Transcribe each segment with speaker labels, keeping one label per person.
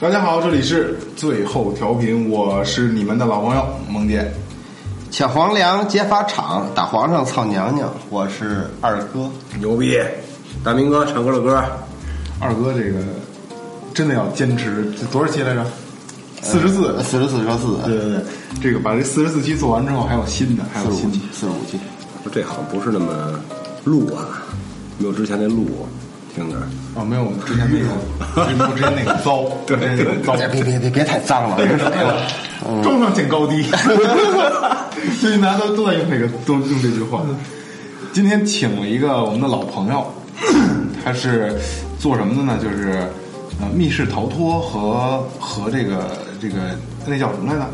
Speaker 1: 大家好，这里是最后调频，我是你们的老朋友萌姐。
Speaker 2: 抢皇粮劫法场，打皇上操娘娘，我是二哥。
Speaker 3: 牛逼！大明哥唱歌的歌，
Speaker 1: 二哥这个真的要坚持，这多少期来着？四十四，
Speaker 2: 四十四说四，
Speaker 1: 对对对，这个把这四十四期做完之后，还有新的，还有新的
Speaker 2: 四十五期，。四十五期。
Speaker 3: 这好像不是那么录啊，没有之前那录听着。
Speaker 1: 哦，没有我之前那个，没有之前那个糟，对，那个糟，
Speaker 2: 别别别别别太脏了，
Speaker 1: 装 上见高低。最近大家都都在用这个，都用这句话。今天请了一个我们的老朋友，他是做什么的呢？就是呃密室逃脱和和这个这个那叫什么来着？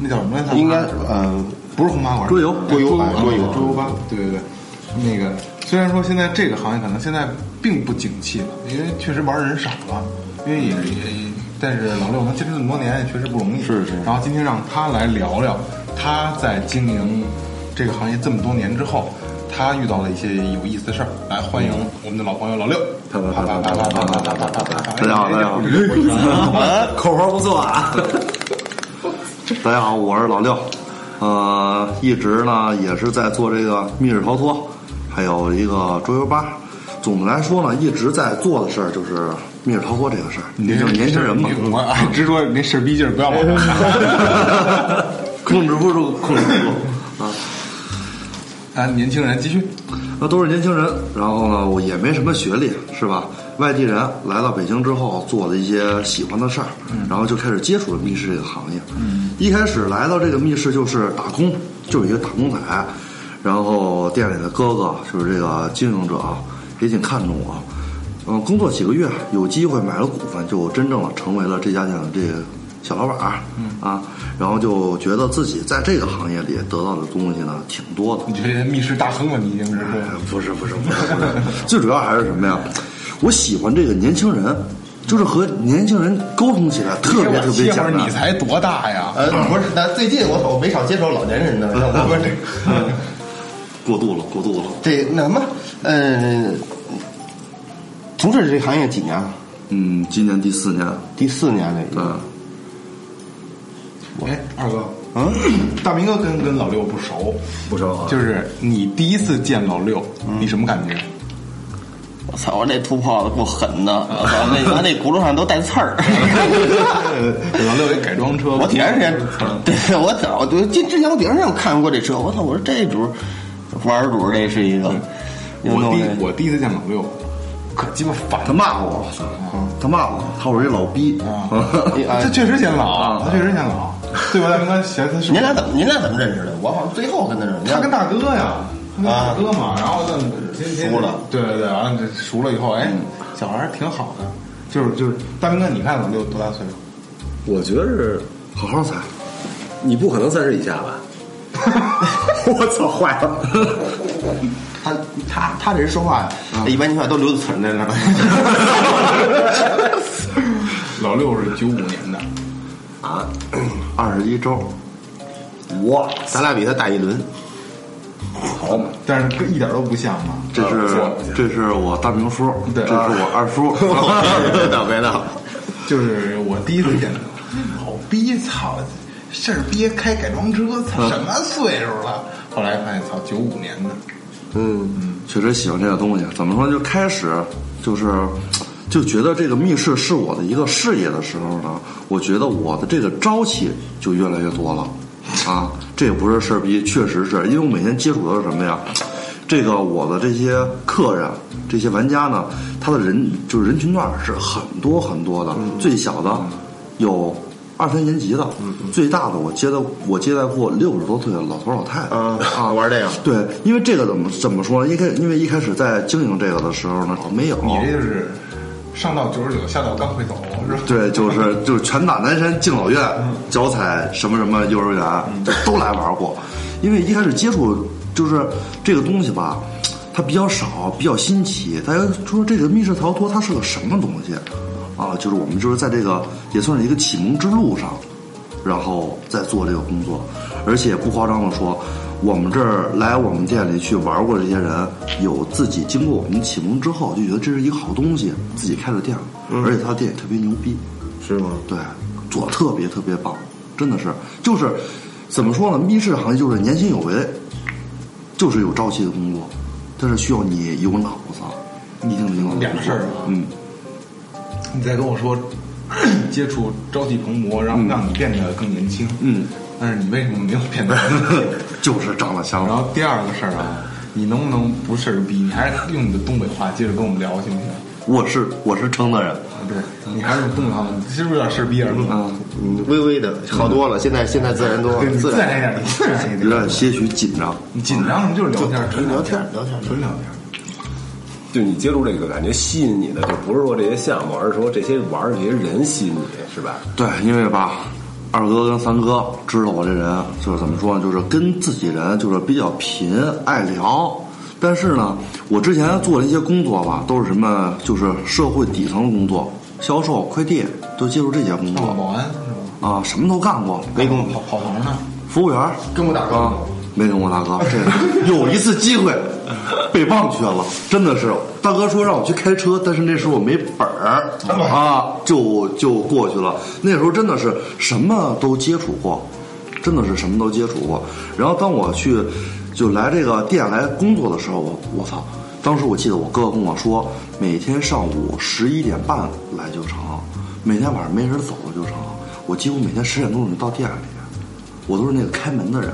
Speaker 1: 那叫什么来着？
Speaker 2: 应该呃
Speaker 1: 不是红麻馆，
Speaker 3: 桌游
Speaker 1: 对桌游
Speaker 2: 哎桌游
Speaker 1: 桌游吧，对对对。那个虽然说现在这个行业可能现在并不景气了因为确实玩的人少了因为也也但是老六能坚持这么多年也确实不容易。
Speaker 2: 是是。
Speaker 1: 然后今天让他来聊聊他在经营这个行业这么多年之后他遇到了一些有意思的事儿来欢迎我们的老朋友老六。
Speaker 3: 大家好
Speaker 4: 大家好大家好
Speaker 3: 口活不错啊
Speaker 4: 大家好我是老六。呃一直呢也是在做这个密室逃脱还有一个桌游吧。总的来说呢，一直在做的事儿就是密室逃脱这个事儿，也就是年轻人嘛，
Speaker 1: 我哎，直说那事儿逼劲儿不要往上拿。
Speaker 4: 控制不住，控制不住啊。
Speaker 1: 啊，年轻人继续。
Speaker 4: 那都是年轻人，然后呢，我也没什么学历，是吧？外地人来到北京之后，做了一些喜欢的事儿，然后就开始接触了密室这个行业。一开始来到这个密室就是打工，就是一个打工仔，然后店里的哥哥就是这个经营者也挺看重我，嗯，工作几个月，有机会买了股份，就真正的成为了这家店的这个小老板儿，啊，然后就觉得自己在这个行业里得到的东西呢挺多的，
Speaker 1: 你觉得密室大亨了？你已经是
Speaker 4: 哎不是不是不是不是，最主要还是什么呀？我喜欢这个年轻人，就是和年轻人沟通起来特别特别简单。
Speaker 1: 歇会儿你才多大呀？
Speaker 2: 呃 不是，那最近我我没少接触老年人的，那我们这
Speaker 4: 过度了，过度了。
Speaker 2: 这那什么呃，从事这行业几年了？
Speaker 4: 嗯，今年第四年，
Speaker 2: 第四年了已经。
Speaker 4: 嗯，
Speaker 1: 哎，二哥，
Speaker 2: 嗯，
Speaker 1: 大明哥跟跟老六不熟，
Speaker 3: 不熟啊，
Speaker 1: 就是你第一次见老六，
Speaker 2: 嗯
Speaker 1: 你什么感觉？
Speaker 2: 我操！我这土炮子够狠的，我操！那 完那轱辘上都带刺儿。
Speaker 1: 老六一改装车，
Speaker 2: 我挺长时间，对我早我进之前我顶上有看过这车，我操！我说这主玩主这是一个，
Speaker 1: 我第我第一次见老六，可鸡巴烦
Speaker 4: 他骂我，他骂我，他说我这老逼。
Speaker 1: 啊！
Speaker 2: 啊
Speaker 1: 他确实显老，他确实显老，对吧？大明哥，嫌他是
Speaker 2: 您俩怎么您俩怎么认识的？我好像最后跟他认识。
Speaker 1: 他跟大哥呀，他跟大哥嘛，然后就，
Speaker 2: 熟了，
Speaker 1: 对对对，完了这熟了以后，哎，小孩挺好的，就是就是大明哥，你看老六多大岁数？
Speaker 3: 我觉得是
Speaker 4: 好好猜，
Speaker 3: 你不可能三十以下吧？我操，坏了！
Speaker 2: 他他他这人说话，一般情况下都留着存在那儿。
Speaker 1: 老六是九五年的，
Speaker 4: 啊，二十一周，
Speaker 2: 我，咱俩比他大一轮。
Speaker 1: 好嘛，但是一点都不像嘛。
Speaker 4: 这是这是我大明叔，
Speaker 1: 对
Speaker 4: 这是我二叔。
Speaker 2: 别闹别闹，
Speaker 1: 就是我第一次见他，老逼，操，事儿憋开改装车，操，什么岁数了？后来发现，操，九五年的，
Speaker 2: 嗯，
Speaker 4: 确实喜欢这个东西。怎么说呢？就开始就是就觉得这个密室是我的一个事业的时候呢，我觉得我的这个朝气就越来越多了。啊，这也不是事儿逼，确实是因为我每天接触的是什么呀？这个我的这些客人、这些玩家呢，他的人就是人群段是很多很多的，最小的有二三年级的，最大的我接待我接待过六十多岁的老头老太太。
Speaker 2: 啊啊，玩这个，
Speaker 4: 对，因为这个怎么怎么说呢？一开因为一开始在经营这个的时候呢，没有。
Speaker 1: 你这就是上到九十九，下到刚会走，是吧？
Speaker 4: 对，就是 就是拳打南山敬老院，脚踩什么什么幼儿园，就都来玩过。因为一开始接触就是这个东西吧，它比较少，比较新奇。大家说这个密室逃脱它是个什么东西啊？就是我们就是在这个也算是一个启蒙之路上，然后再做这个工作。而且不夸张的说，我们这儿来我们店里去玩过这些人，有自己经过我们启蒙之后，就觉得这是一个好东西，自己开了店了，而且他的店也特别牛逼，
Speaker 2: 是吗？
Speaker 4: 对，做的特别特别棒，真的是，就是怎么说呢？密室行业就是年轻有为，就是有朝气的工作，但是需要你有脑子，一定得有脑子。
Speaker 1: 两个事儿啊
Speaker 4: 嗯，
Speaker 1: 你再跟我说接触朝气蓬勃，让让你变得更年轻，
Speaker 4: 嗯，
Speaker 1: 但是你为什么没有变得？
Speaker 4: 就是长得像
Speaker 1: 然后第二个事儿啊，你能不能不事儿逼？你还是用你的东北话接着跟我们聊，行不行？
Speaker 4: 我是我是承德人，
Speaker 1: 啊，对，你还是用东北话，是不是有点事儿逼儿？
Speaker 4: 嗯，
Speaker 2: 嗯，微微的好多了，现在现在自然多了
Speaker 1: 对，，自
Speaker 2: 自然
Speaker 1: 然一点，自然一点
Speaker 4: 有
Speaker 1: 点。
Speaker 4: 些许紧张。
Speaker 1: 你紧张，什么就是聊天，纯
Speaker 2: 聊
Speaker 1: 天
Speaker 2: 天，聊天，
Speaker 1: 纯聊天。
Speaker 3: 就你接触这个感觉吸引你的，就不是说这些项目，而是说这些玩儿的这些人吸引你，是吧？
Speaker 4: 对，因为吧，二哥跟三哥知道我这人就是怎么说呢，就是跟自己人就是比较贫，爱聊。但是呢，我之前做的一些工作吧，都是什么，就是社会底层的工作，销售、快递，都接触这些工作
Speaker 1: 保安是吧？
Speaker 4: 啊，什么都干过。
Speaker 1: 没跟我跑跑堂呢？
Speaker 4: 服务员
Speaker 2: 跟我打个
Speaker 4: 啊，没跟我大哥，这有一次机会 被忘却了，真的是大哥说让我去开车，但是那时候我没本儿啊，就就过去了。那时候真的是什么都接触过，真的是什么都接触过。然后当我去就来这个店来工作的时候，我我操！当时我记得我哥哥跟我说，每天上午十一点半来就成，每天晚上没人走了就成。我几乎每天十点钟就到店里。我都是那个开门的人，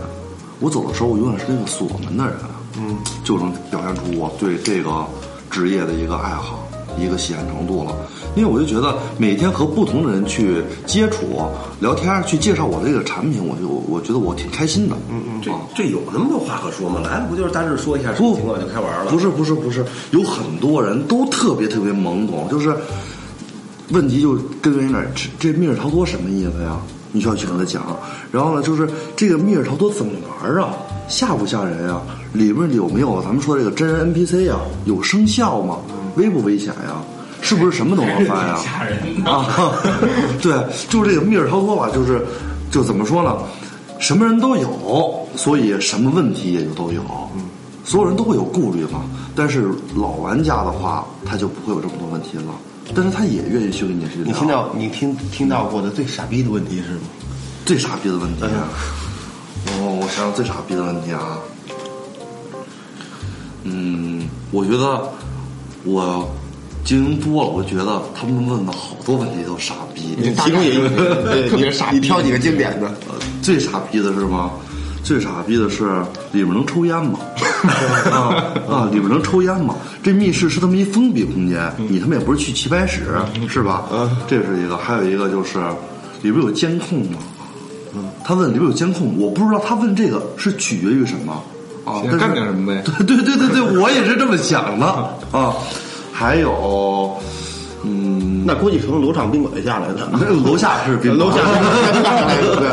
Speaker 4: 我走的时候我永远是那个锁门的人，嗯，就能表现出我对这个职业的一个爱好、一个喜爱程度了。因为我就觉得每天和不同的人去接触、聊天，去介绍我这个产品，我就我觉得我挺开心的。嗯嗯
Speaker 3: 这这有那么多话可说吗？来了不就是大致说一下什么情况就开玩了？
Speaker 4: 不是不是不是，有很多人都特别特别懵懂，就是问题就根源于哪儿？这这密室逃脱什么意思呀？你需要去跟他讲。然后呢，就是这个密室逃脱怎么玩啊？吓不吓人呀？里面有没有咱们说这个真人 NPC 呀？有生效吗？危不危险呀？是不是什么都能翻呀？
Speaker 1: 吓人
Speaker 4: 啊，对，就是这个密室逃脱吧，就是就怎么说呢？什么人都有，所以什么问题也就都有。所有人都会有顾虑嘛。但是老玩家的话，他就不会有这么多问题了。但是他也愿意去跟你去聊。
Speaker 2: 你听到你听听到过的最傻逼的问题是吗？
Speaker 4: 最傻逼的问题啊！哦，我想想最傻逼的问题啊。嗯，我觉得我经营多了，我觉得他们问的好多问题都傻逼。
Speaker 2: 你其中有一个，傻逼你挑几个经典的。
Speaker 4: 呃，最傻逼的是吗？最傻逼的是里面能抽烟吗？啊啊，里面能抽烟吗？这密室是他妈一封闭空间，你他妈也不是去棋牌室是吧？这是一个，还有一个就是里边有监控吗？他问里边有监控，我不知道他问这个是取决于什么啊？但是
Speaker 1: 干点什么呗？
Speaker 4: 对对对对对，我也是这么想的啊。还有，嗯，
Speaker 2: 那估计从楼上宾馆下来的，
Speaker 4: 那楼下是宾馆
Speaker 2: 楼下是宾馆下来的，对。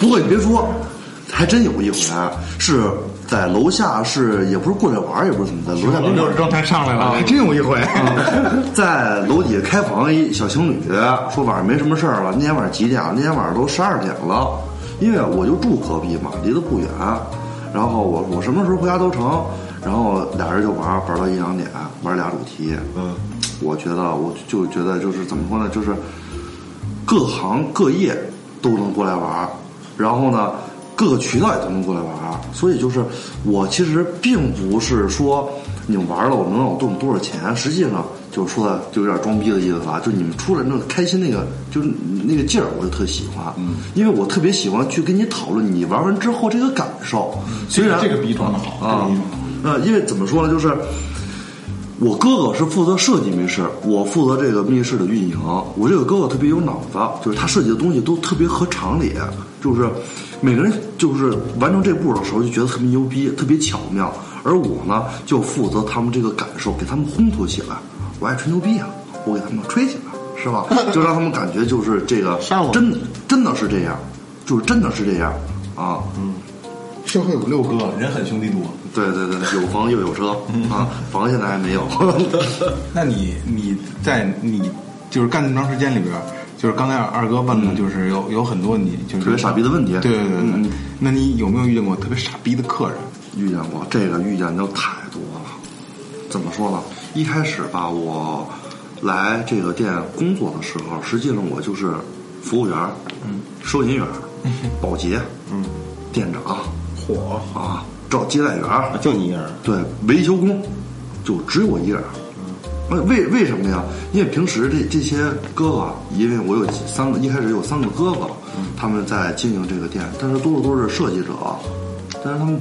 Speaker 4: 不过你别说，还真有一回是在楼下，是也不是过来玩儿，也不是怎么的，楼下
Speaker 1: 状态上来了，还真有一回。
Speaker 4: 在楼底下开房，一小情侣说晚上没什么事儿了。那天晚上几点了？那天晚上都十二点了，因为我就住隔壁嘛，离得不远。然后我我什么时候回家都成。然后俩人就玩玩到一两点，玩俩主题。嗯，我觉得我就觉得就是怎么说呢，就是各行各业都能过来玩，然后呢。各个渠道也都能过来玩，所以就是我其实并不是说你们玩了我能让我挣多少钱，实际上就是说的就有点装逼的意思了，就你们出来那个开心那个就是那个劲儿，我就特喜欢，嗯，因为我特别喜欢去跟你讨论你玩完之后这个感受，虽然
Speaker 1: 这个逼装的好
Speaker 4: 啊，呃，因为怎么说呢，就是。我哥哥是负责设计密室，我负责这个密室的运营。我这个哥哥特别有脑子，就是他设计的东西都特别合常理，就是每个人就是完成这步的时候就觉得特别牛逼，特别巧妙。而我呢，就负责他们这个感受，给他们烘托起来。我爱吹牛逼啊，我给他们吹起来，是吧？就让他们感觉就是这个真的真的是这样，就是真的是这样啊。嗯。
Speaker 1: 社会五六哥，人狠兄弟多。
Speaker 4: 对对对，有房又有车啊，房现在还没有。
Speaker 1: 那你你在你就是干这么长时间里边，就是刚才二哥问的，就是有有很多你就是
Speaker 4: 特别傻逼的问题
Speaker 1: 对对对对。
Speaker 4: 嗯
Speaker 1: 那你有没有遇见过特别傻逼的客人？
Speaker 4: 遇见过这个遇见就太多了。怎么说呢？一开始吧，我来这个店工作的时候，实际上我就是服务员，嗯，收银员，保洁，嗯，店长，
Speaker 3: 火
Speaker 4: 啊，找接待员，
Speaker 2: 就你一个人，
Speaker 4: 对，维修工，就只有我一人。呃为为什么呀？因为平时这这些哥哥，因为我有三个，一开始有三个哥哥，他们在经营这个店，但是多数都是设计者，但是他们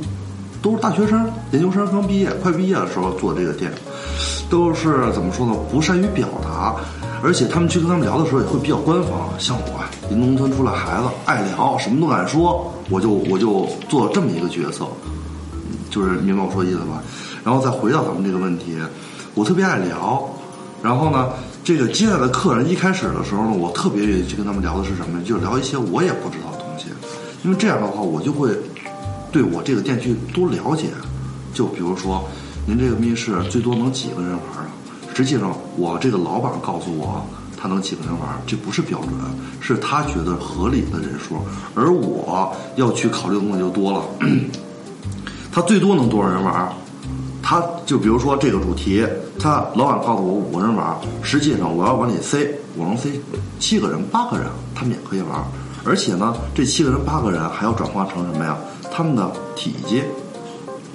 Speaker 4: 都是大学生、研究生刚毕业，快毕业的时候做这个店，都是怎么说呢？不善于表达，而且他们去跟他们聊的时候也会比较官方。像我，一农村出来孩子，爱聊，什么都敢说，我就我就做这么一个角色。就是明白我说的意思吧？然后再回到咱们这个问题，我特别爱聊，然后呢，这个接待的客人一开始的时候呢，我特别愿意去跟他们聊的是什么？就聊一些我也不知道的东西，因为这样的话，我就会对我这个店去多了解。就比如说，您这个密室最多能几个人玩啊？实际上，我这个老板告诉我，他能几个人玩，这不是标准，是他觉得合理的人数，而我要去考虑的东西就多了。他最多能多少人玩？他就比如说这个主题，他老板告诉我五个人玩，实际上我要往里塞，我能塞七个人、八个人，他们也可以玩。而且呢，这七个人、八个人还要转化成什么呀？他们的体积，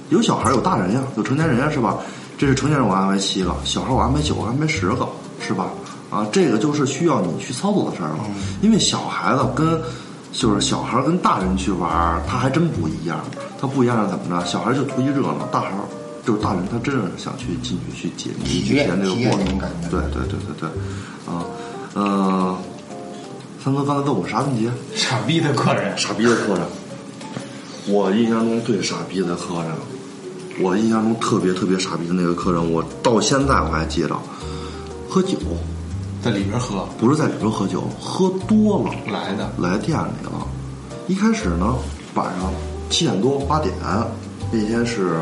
Speaker 4: 有小孩有大人呀，有成年人呀，是吧？这是成年人我安排七个，小孩我安排九个，安排十个，是吧？啊，这个就是需要你去操作的事儿了，因为小孩子跟就是小孩儿跟大人去玩儿，他还真不一样。他不一样是怎么着？小孩儿就图一热闹，大孩儿就是大人，他真是想去进去去解谜、去体验这个过程。对对对对对，啊，呃，三哥刚才问我啥问题？
Speaker 1: 傻逼的客人，
Speaker 4: 傻逼的客人，我印象中最傻逼的客人，我印象中特别特别傻逼的那个客人，我到现在我还记着，喝酒
Speaker 1: 在里边喝
Speaker 4: 不是在里边喝酒，喝多了
Speaker 1: 来的，
Speaker 4: 来店里了。一开始呢，晚上七点多八点，那天是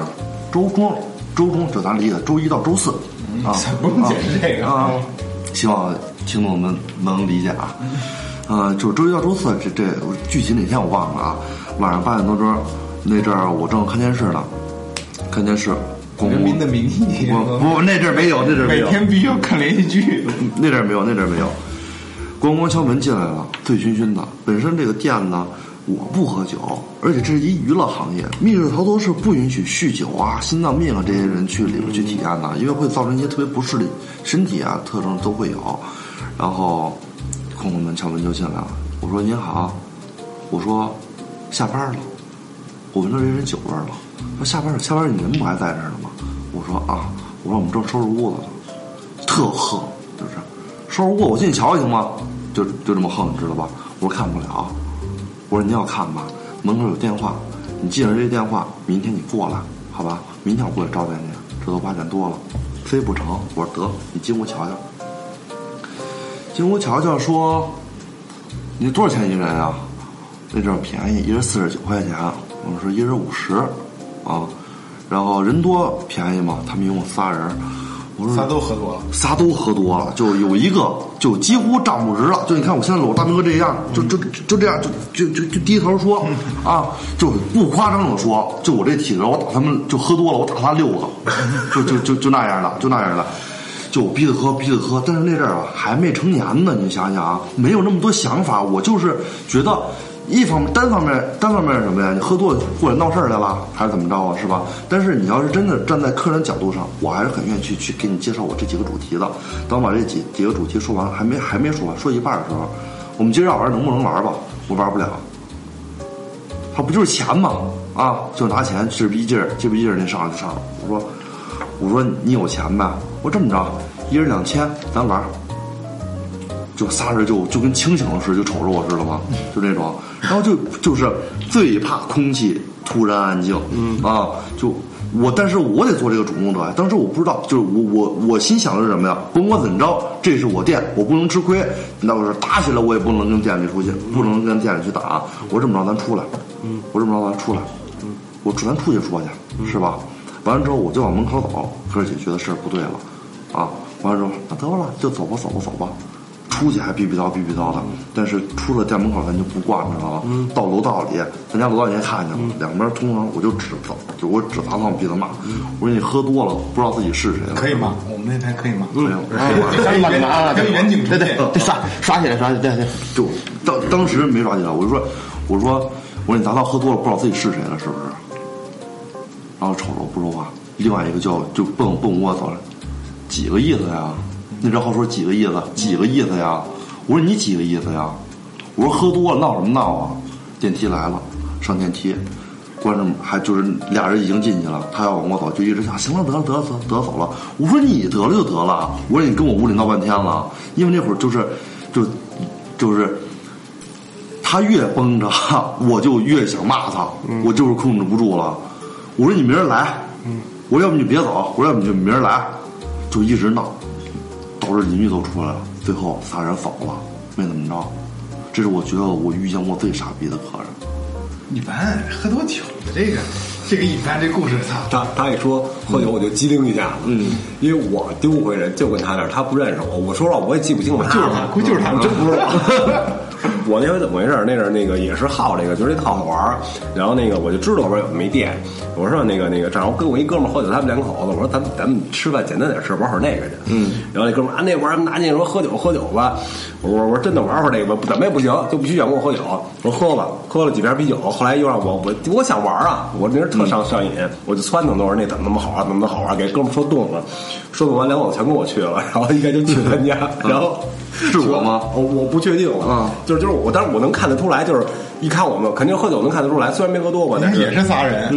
Speaker 4: 周中，周中就咱理解周一到周四啊，
Speaker 1: 不用解释这个
Speaker 4: 啊，希望听众们能理解啊。呃，就是周一到周四，这这具体哪天我忘了啊。晚上八点多钟，那阵儿我正看电视呢，看电视，咣
Speaker 1: 人民的名义，
Speaker 4: 我不那阵儿没有，那阵儿没
Speaker 1: 每，天必须要看连续剧。
Speaker 4: 那阵儿没有，那阵儿没有。咣咣敲门进来了，醉醺醺的。本身这个店呢，我不喝酒，而且这是一娱乐行业，密室逃脱是不允许酗酒啊、心脏病啊这些人去里边去体验的，因为会造成一些特别不适的身体啊特征都会有。然后咣咣门敲门就进来了，我说您好，我说下班了，我闻到这人酒味儿了。说下班了，下班了，你人不还在这儿呢吗？我说啊，我说我们正收拾屋子呢。特横，就是收拾屋，我进去瞧瞧行吗？就就这么横，你知道吧？我说看不了，我说你要看吧，门口有电话，你记着这电话，明天你过来，好吧？明天我过来招待你，这都八点多了，非不成。我说得，你进屋瞧瞧，进屋瞧瞧，说你多少钱一人啊？那阵儿便宜，一人四十九块钱，我们说一人五十，啊，然后人多便宜嘛，他们一共仨人，我说
Speaker 1: 仨都喝多了，
Speaker 4: 仨都喝多了，就有一个就几乎站不直了。就你看我现在搂大明哥这样，就就就这样，就就就就低头说 啊，就不夸张的说，就我这体格，我打他们就喝多了，我打他六个，就就就就那样的，就那样的。就我逼着喝，逼着喝，但是那阵儿啊还没成年呢，你想想啊，没有那么多想法，我就是觉得一方面单方面单方面是什么呀？你喝多了过来闹事儿来了，还是怎么着啊？是吧？但是你要是真的站在客人角度上，我还是很愿意去去给你介绍我这几个主题的。当我把这几几个主题说完，还没还没说完，说一半的时候，我们今儿要玩能不能玩吧？我玩不了。他不就是钱吗？啊，就拿钱，这逼劲儿，这逼劲儿，那上就上。我说，我说你有钱呗？我说这么着，一人两千，咱玩。就仨人就就跟清醒了似的，就瞅着我似的嘛？就那种，然后就就是最怕空气突然安静，嗯啊，就我，但是我得做这个主动者呀。当时我不知道，就是我我我心想的是什么呀？甭管怎么着，这是我店，我不能吃亏。那我说打起来，我也不能跟店里出去，不能跟店里去打。我这么着，咱出来，嗯，我这么着，咱出来，嗯，我咱出去说去，是吧？完了之后，我就往门口走，哥儿姐觉得事儿不对了，啊，完了之后那得了，就走吧，走吧，走吧。出去还逼逼叨逼逼叨的，但是出了店门口咱就不惯着了。到楼道里，咱家楼道你也看见了，两边通常我就指责，就我指砸他们逼他骂。我说你喝多了不知道自己是谁了，
Speaker 1: 可以吗？我们那台可以吗？
Speaker 4: 可以吗？
Speaker 1: 跟远跟远景出
Speaker 2: 对对。对，刷刷起来刷起来，对对。
Speaker 4: 就当当时没刷起来，我就说，我说，我说你砸到喝多了，不知道自己是谁了，是不是？然后瞅着我不说话，另外一个叫就蹦蹦窝走了，几个意思呀？你这好说几个意思？几个意思呀？我说你几个意思呀？我说喝多了闹什么闹啊？电梯来了，上电梯，关上门还就是俩人已经进去了，他要往我走，就一直想行了得了得了得了得了走了。我说你得了就得了，我说你跟我屋里闹半天了，因为那会儿就是就就是他越绷着，我就越想骂他，我就是控制不住了。我说你明儿来，我说要不你别走，我说要不你就明儿来，就一直闹，导致邻居都出来了，最后仨人走了，没怎么着。这是我觉得我遇见过最傻逼的客人。
Speaker 1: 一般喝多酒的这个，这个一般这故事，他，
Speaker 3: 他他一说喝酒，我就机灵一下子，嗯，因为我丢回人就跟他那儿，他不认识我，我说了我也记不清了，
Speaker 1: 就是他，估计就是他，
Speaker 3: 真不知道。我那回怎么回事？那阵儿那个也是好这个，就是这套好玩儿。然后那个我就知道我说有没电，我说那个那个正好跟我一哥们儿喝酒，他们两口子，我说咱们咱们吃饭简单点吃，玩会儿那个去。嗯。然后那哥们儿啊，那玩意儿拿进说喝酒喝酒吧。我说我说真的玩会儿这个吧，怎么也不行，就必须想跟我喝酒。我说喝吧，喝了几瓶啤酒，后来又让我我我想玩啊，我那人特上上瘾，我就撺掇他说那怎么那么好啊，怎么那么好玩？给哥们儿说动了，说动完两口子全跟我去了，然后应该就去他家，然后。
Speaker 4: 是我吗？
Speaker 3: 我我不确定了，
Speaker 4: 啊
Speaker 3: 就是就是我，但是我能看得出来，就是一看我们肯定喝酒能看得出来，虽然没喝多过，但是
Speaker 1: 也是仨人。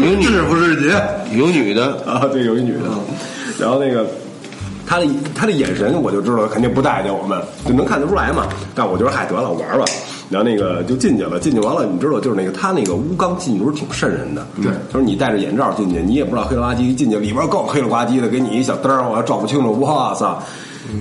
Speaker 2: 有女
Speaker 4: 是不是你？
Speaker 2: 有女的，
Speaker 3: 啊，对，有一女的，然后那个他的他的眼神我就知道肯定不待见我们，就能看得出来嘛。但我觉得嗨得了玩吧，然后那个就进去了，进去完了，你知道就是那个他那个屋刚进去时候挺瘆人的，对，就是你戴着眼罩进去，你也不知道黑了吧唧，一进去里边更黑了吧唧的，给你一小灯儿，我还照不清楚，哇塞！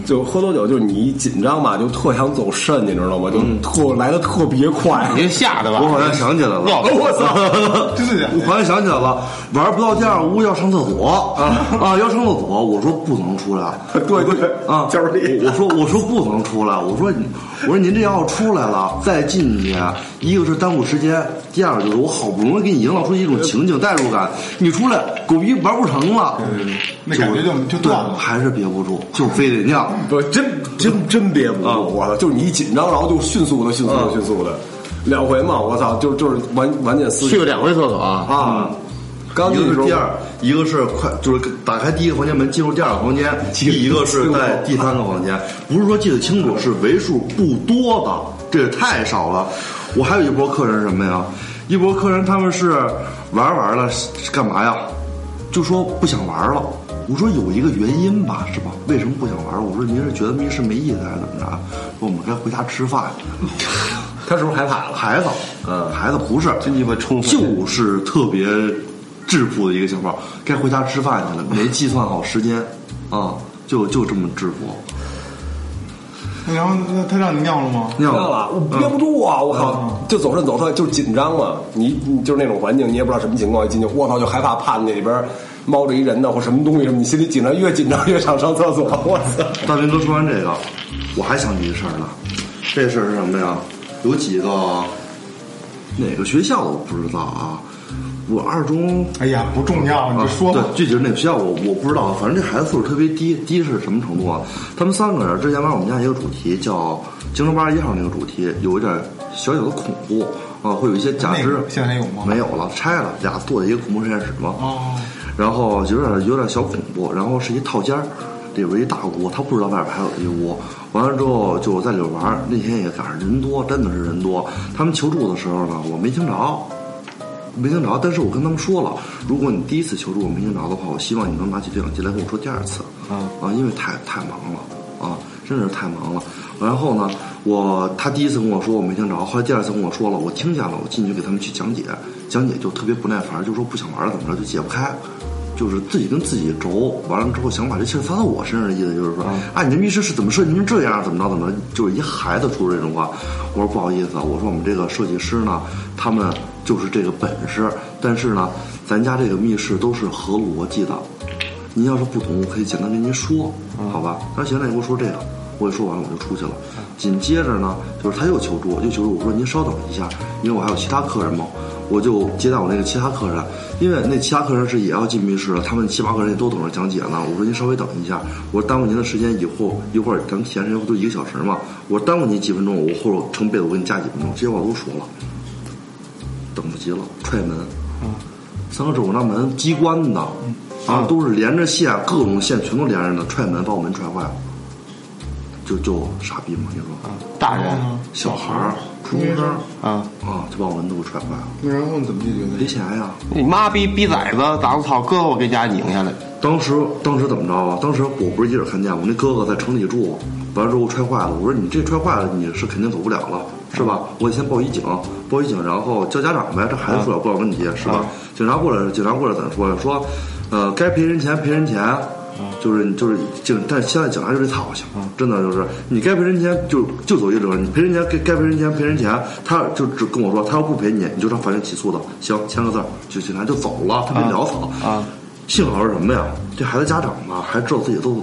Speaker 3: 就喝多酒，就是你一紧张吧，就特想走肾，你知道吗？就特来的特别快，
Speaker 2: 你这吓的吧？
Speaker 4: 我好像想起来了，
Speaker 3: 我操！
Speaker 1: 真的假的
Speaker 4: 我好像想起来了，玩不到第二屋要上厕所啊啊，要上厕所，我说不能出来，
Speaker 3: 对对
Speaker 4: 啊，
Speaker 3: 就是你
Speaker 4: 我说我说不能出来，我说你我说您这要出来了再进去，一个是耽误时间，第二个就是我好不容易给你营造出一种情景代入感，你出来狗逼玩不成了，
Speaker 1: 那感觉就就断了。
Speaker 4: 还是憋不住，就非得尿。
Speaker 3: 不，真真真憋不住，我操！就是你一紧张，然后就迅速的、迅速的、迅速的，两回嘛，我操！就就是完完全撕
Speaker 2: 去了两回厕所啊！
Speaker 3: 啊！刚
Speaker 4: 一
Speaker 3: 进去的时候
Speaker 4: 个是第二，一个是快，就是打开第一个房间门进入第二个房间，一个是在第三个房间，不是说记得清楚，是为数不多的，这也太少了。我还有一波客人什么呀？一波客人他们是玩玩了，是干嘛呀？就说不想玩了。我说有一个原因吧，是吧？为什么不想玩？我说您是觉得密室没意思还是怎么着？说我们该回家吃饭。
Speaker 3: 他是不是害怕了？
Speaker 4: 孩子，嗯，孩子不是，
Speaker 2: 真鸡巴充分
Speaker 4: 就是特别质朴的一个情况，该回家吃饭去了，没计算好时间，啊，就就这么质朴。
Speaker 1: 然后他他让你尿了吗？
Speaker 4: 尿
Speaker 3: 了，我憋不住啊！我靠，就走肾走着就是紧张嘛。你你就是那种环境，你也不知道什么情况，一进去，我操，就害怕，怕那里边猫着一人呢，或什么东西什么，你心里紧张，越紧张越想上厕所。我操！
Speaker 4: 大明哥说完这个，我还想起一事儿呢，这事儿是什么呀？有几个哪个学校的我不知道啊，我二中
Speaker 1: 哎呀，不重要，你就说吧
Speaker 4: 啊。对，具体是哪个学校我我不知道，反正这孩子素质特别低，低是什么程度啊？他们三个人之前玩我们家一个主题叫《京城八十一号》那个主题，有一点小小的恐怖啊，会有一些假肢
Speaker 1: 那个，现在还有吗
Speaker 4: 没有了，拆了，俩做的一个恐怖实验室嘛。
Speaker 1: 哦，
Speaker 4: 然后有点有点小恐怖，然后是一套间儿，里边一大屋，他不知道外边还有一屋。完了之后就在里边玩儿，那天也赶上人多，真的是人多。他们求助的时候呢，我没听着，没听着。但是我跟他们说了，如果你第一次求助我没听着的话，我希望你能拿起对讲机来跟我说第二次。
Speaker 1: 啊
Speaker 4: 啊，因为太太忙了啊，真的是太忙了。然后呢，我他第一次跟我说我没听着，后来第二次跟我说了，我听见了，我进去给他们去讲解，讲解就特别不耐烦，就说不想玩了怎么着就解不开。就是自己跟自己轴，完了之后想把这气儿撒到我身上的意思就是说，啊，你这密室是怎么设计成这样，怎么着怎么着，就是一孩子说出这种话。我说不好意思啊，我说我们这个设计师呢，他们就是这个本事，但是呢，咱家这个密室都是合逻辑的，您要是不懂，我可以简单跟您说，好吧？他说行，那你给我说这个，我也说完了，我就出去了。紧接着呢，就是他又求助，又求助，我说您稍等一下，因为我还有其他客人嘛，我就接待我那个其他客人，因为那其他客人是也要进密室的，他们七八个人也都等着讲解呢。我说您稍微等一下，我说耽误您的时间，以后一会儿咱们闲时间不都一个小时嘛？我说耽误您几分钟，我后头成被子我给你加几分钟，这些话我都说了，等不及了，踹门，三个指我那门机关的，啊，都是连着线，各种线全都连着的，踹门把我门踹坏了，就就傻逼嘛，你说，
Speaker 2: 大人
Speaker 4: 小孩儿初中生
Speaker 2: 啊，
Speaker 4: 啊，就把我门都给踹坏了，
Speaker 1: 那然后你怎么解决的？
Speaker 4: 赔钱呀。
Speaker 2: 你妈逼逼崽子，咋子操哥我给家拧下来，
Speaker 4: 当时当时怎么着啊？当时我不是一人看见，我那哥哥在城里住，完了之后踹坏了。我说你这踹坏了，你是肯定走不了了，是吧？我得先报一警，报一警，然后叫家长呗。这孩子出了不了问题，是吧？警察过来，警察过来怎么说呀？说，呃，该赔人钱赔人钱，就是就是警，但是现在警察就是操性，真的就是你该赔人钱就就走一折，你赔人钱该该赔人钱赔人钱，他就只跟我说他要不赔你，你就上法院起诉他，行，签个字儿，就警察就走了，特别潦草
Speaker 2: 啊。
Speaker 4: 幸好是什么呀？这孩子家长吧，还知道自己做，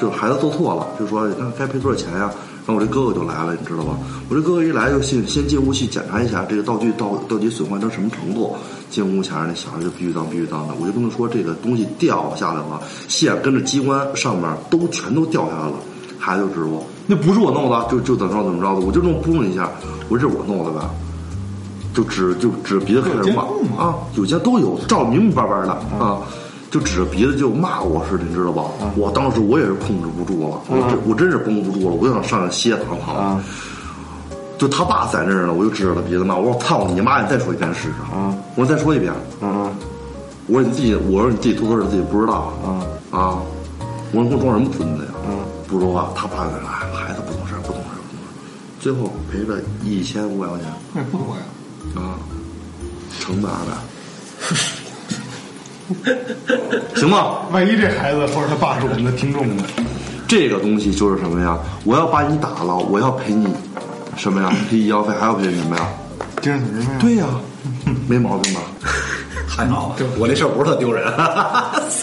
Speaker 4: 就是孩子做错了，就说那该赔多少钱呀？然后我这哥哥就来了，你知道吧？我这哥哥一来就先先进屋去检查一下这个道具到到底损坏到什么程度。进屋前那小孩就必须当必须当的，我就跟他说这个东西掉下来了，线跟着机关上面都全都掉下来了。孩子就指我那不是我弄的，就就怎么着怎么着的，我就这么扑棱一下，我说这是我弄的呗？就指就指鼻子开始骂啊，有些都有照明明白白的啊。就指着鼻子就骂我似的，你知道吧？我当时我也是控制不住了，我真我真是绷不住了，我就想上去歇躺躺。就他爸在那儿呢，我就指着他鼻子骂，我说操你妈！你再说一遍试试啊。我说再说一遍。我说你自己，我说你自己偷偷的自己不知道。啊啊，我说给我装什么孙子呀？不说话，他爸在那孩子不懂事，不懂事，不懂事。最后赔了一千五百块钱。
Speaker 1: 那也不多呀。
Speaker 4: 啊，成本二百。行吧，
Speaker 1: 万一这孩子或者他爸是我们的听众呢？
Speaker 4: 这个东西就是什么呀？我要把你打了，我要赔你什么呀？赔 医药费，还要赔什么呀？
Speaker 1: 精神损失费。
Speaker 4: 对呀，没毛病吧？
Speaker 3: 还好，我这事儿不是特丢人。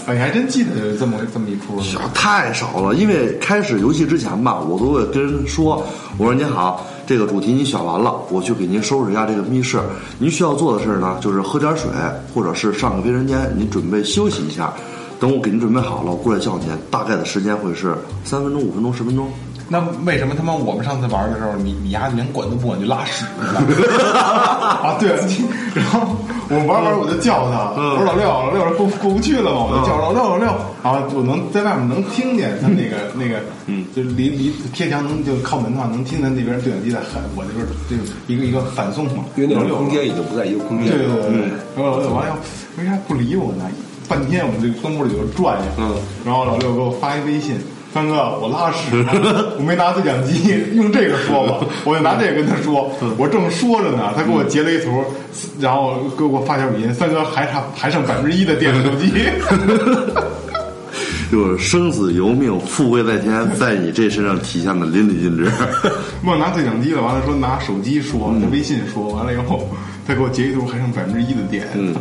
Speaker 1: 哎，你还真记得有这么这么一出小？
Speaker 4: 太少了，因为开始游戏之前吧，我都会跟人说，我说您好，这个主题你选完了，我去给您收拾一下这个密室。您需要做的事呢，就是喝点水，或者是上个卫生间，您准备休息一下。等我给您准备好了，我过来叫您。大概的时间会是三分钟、五分钟、十分钟。
Speaker 1: 那为什么他妈我们上次玩的时候，你你丫连管都不管就拉屎了？啊，对，然后我玩玩我就叫他，我说老六，老六过过不去了嘛，我就叫老六老六，然后我能在外面能听见他那个那个，嗯，就离离贴墙能就靠门的话，能听见那边对讲机在喊，我这边就一个一个反送嘛，
Speaker 3: 因为那个空间已经不在一个空间。
Speaker 1: 对对对对，然后老六完了，为啥不理我呢？半天我们这个灯屋里头转悠，嗯，然后老六给我发一微信。三哥，我拉屎，我没拿对讲机，用这个说吧，我就拿这个跟他说，我正说着呢，他给我截了一图，然后给我发条语音，三哥还差还剩百分之一的电手机，
Speaker 4: 就是生死由命，富贵在天，在你这身上体现的淋漓尽致。
Speaker 1: 忘拿对讲机了，完了说拿手机说，拿微信说，完了以后他给我截一图，还剩百分之一的电。
Speaker 4: 嗯，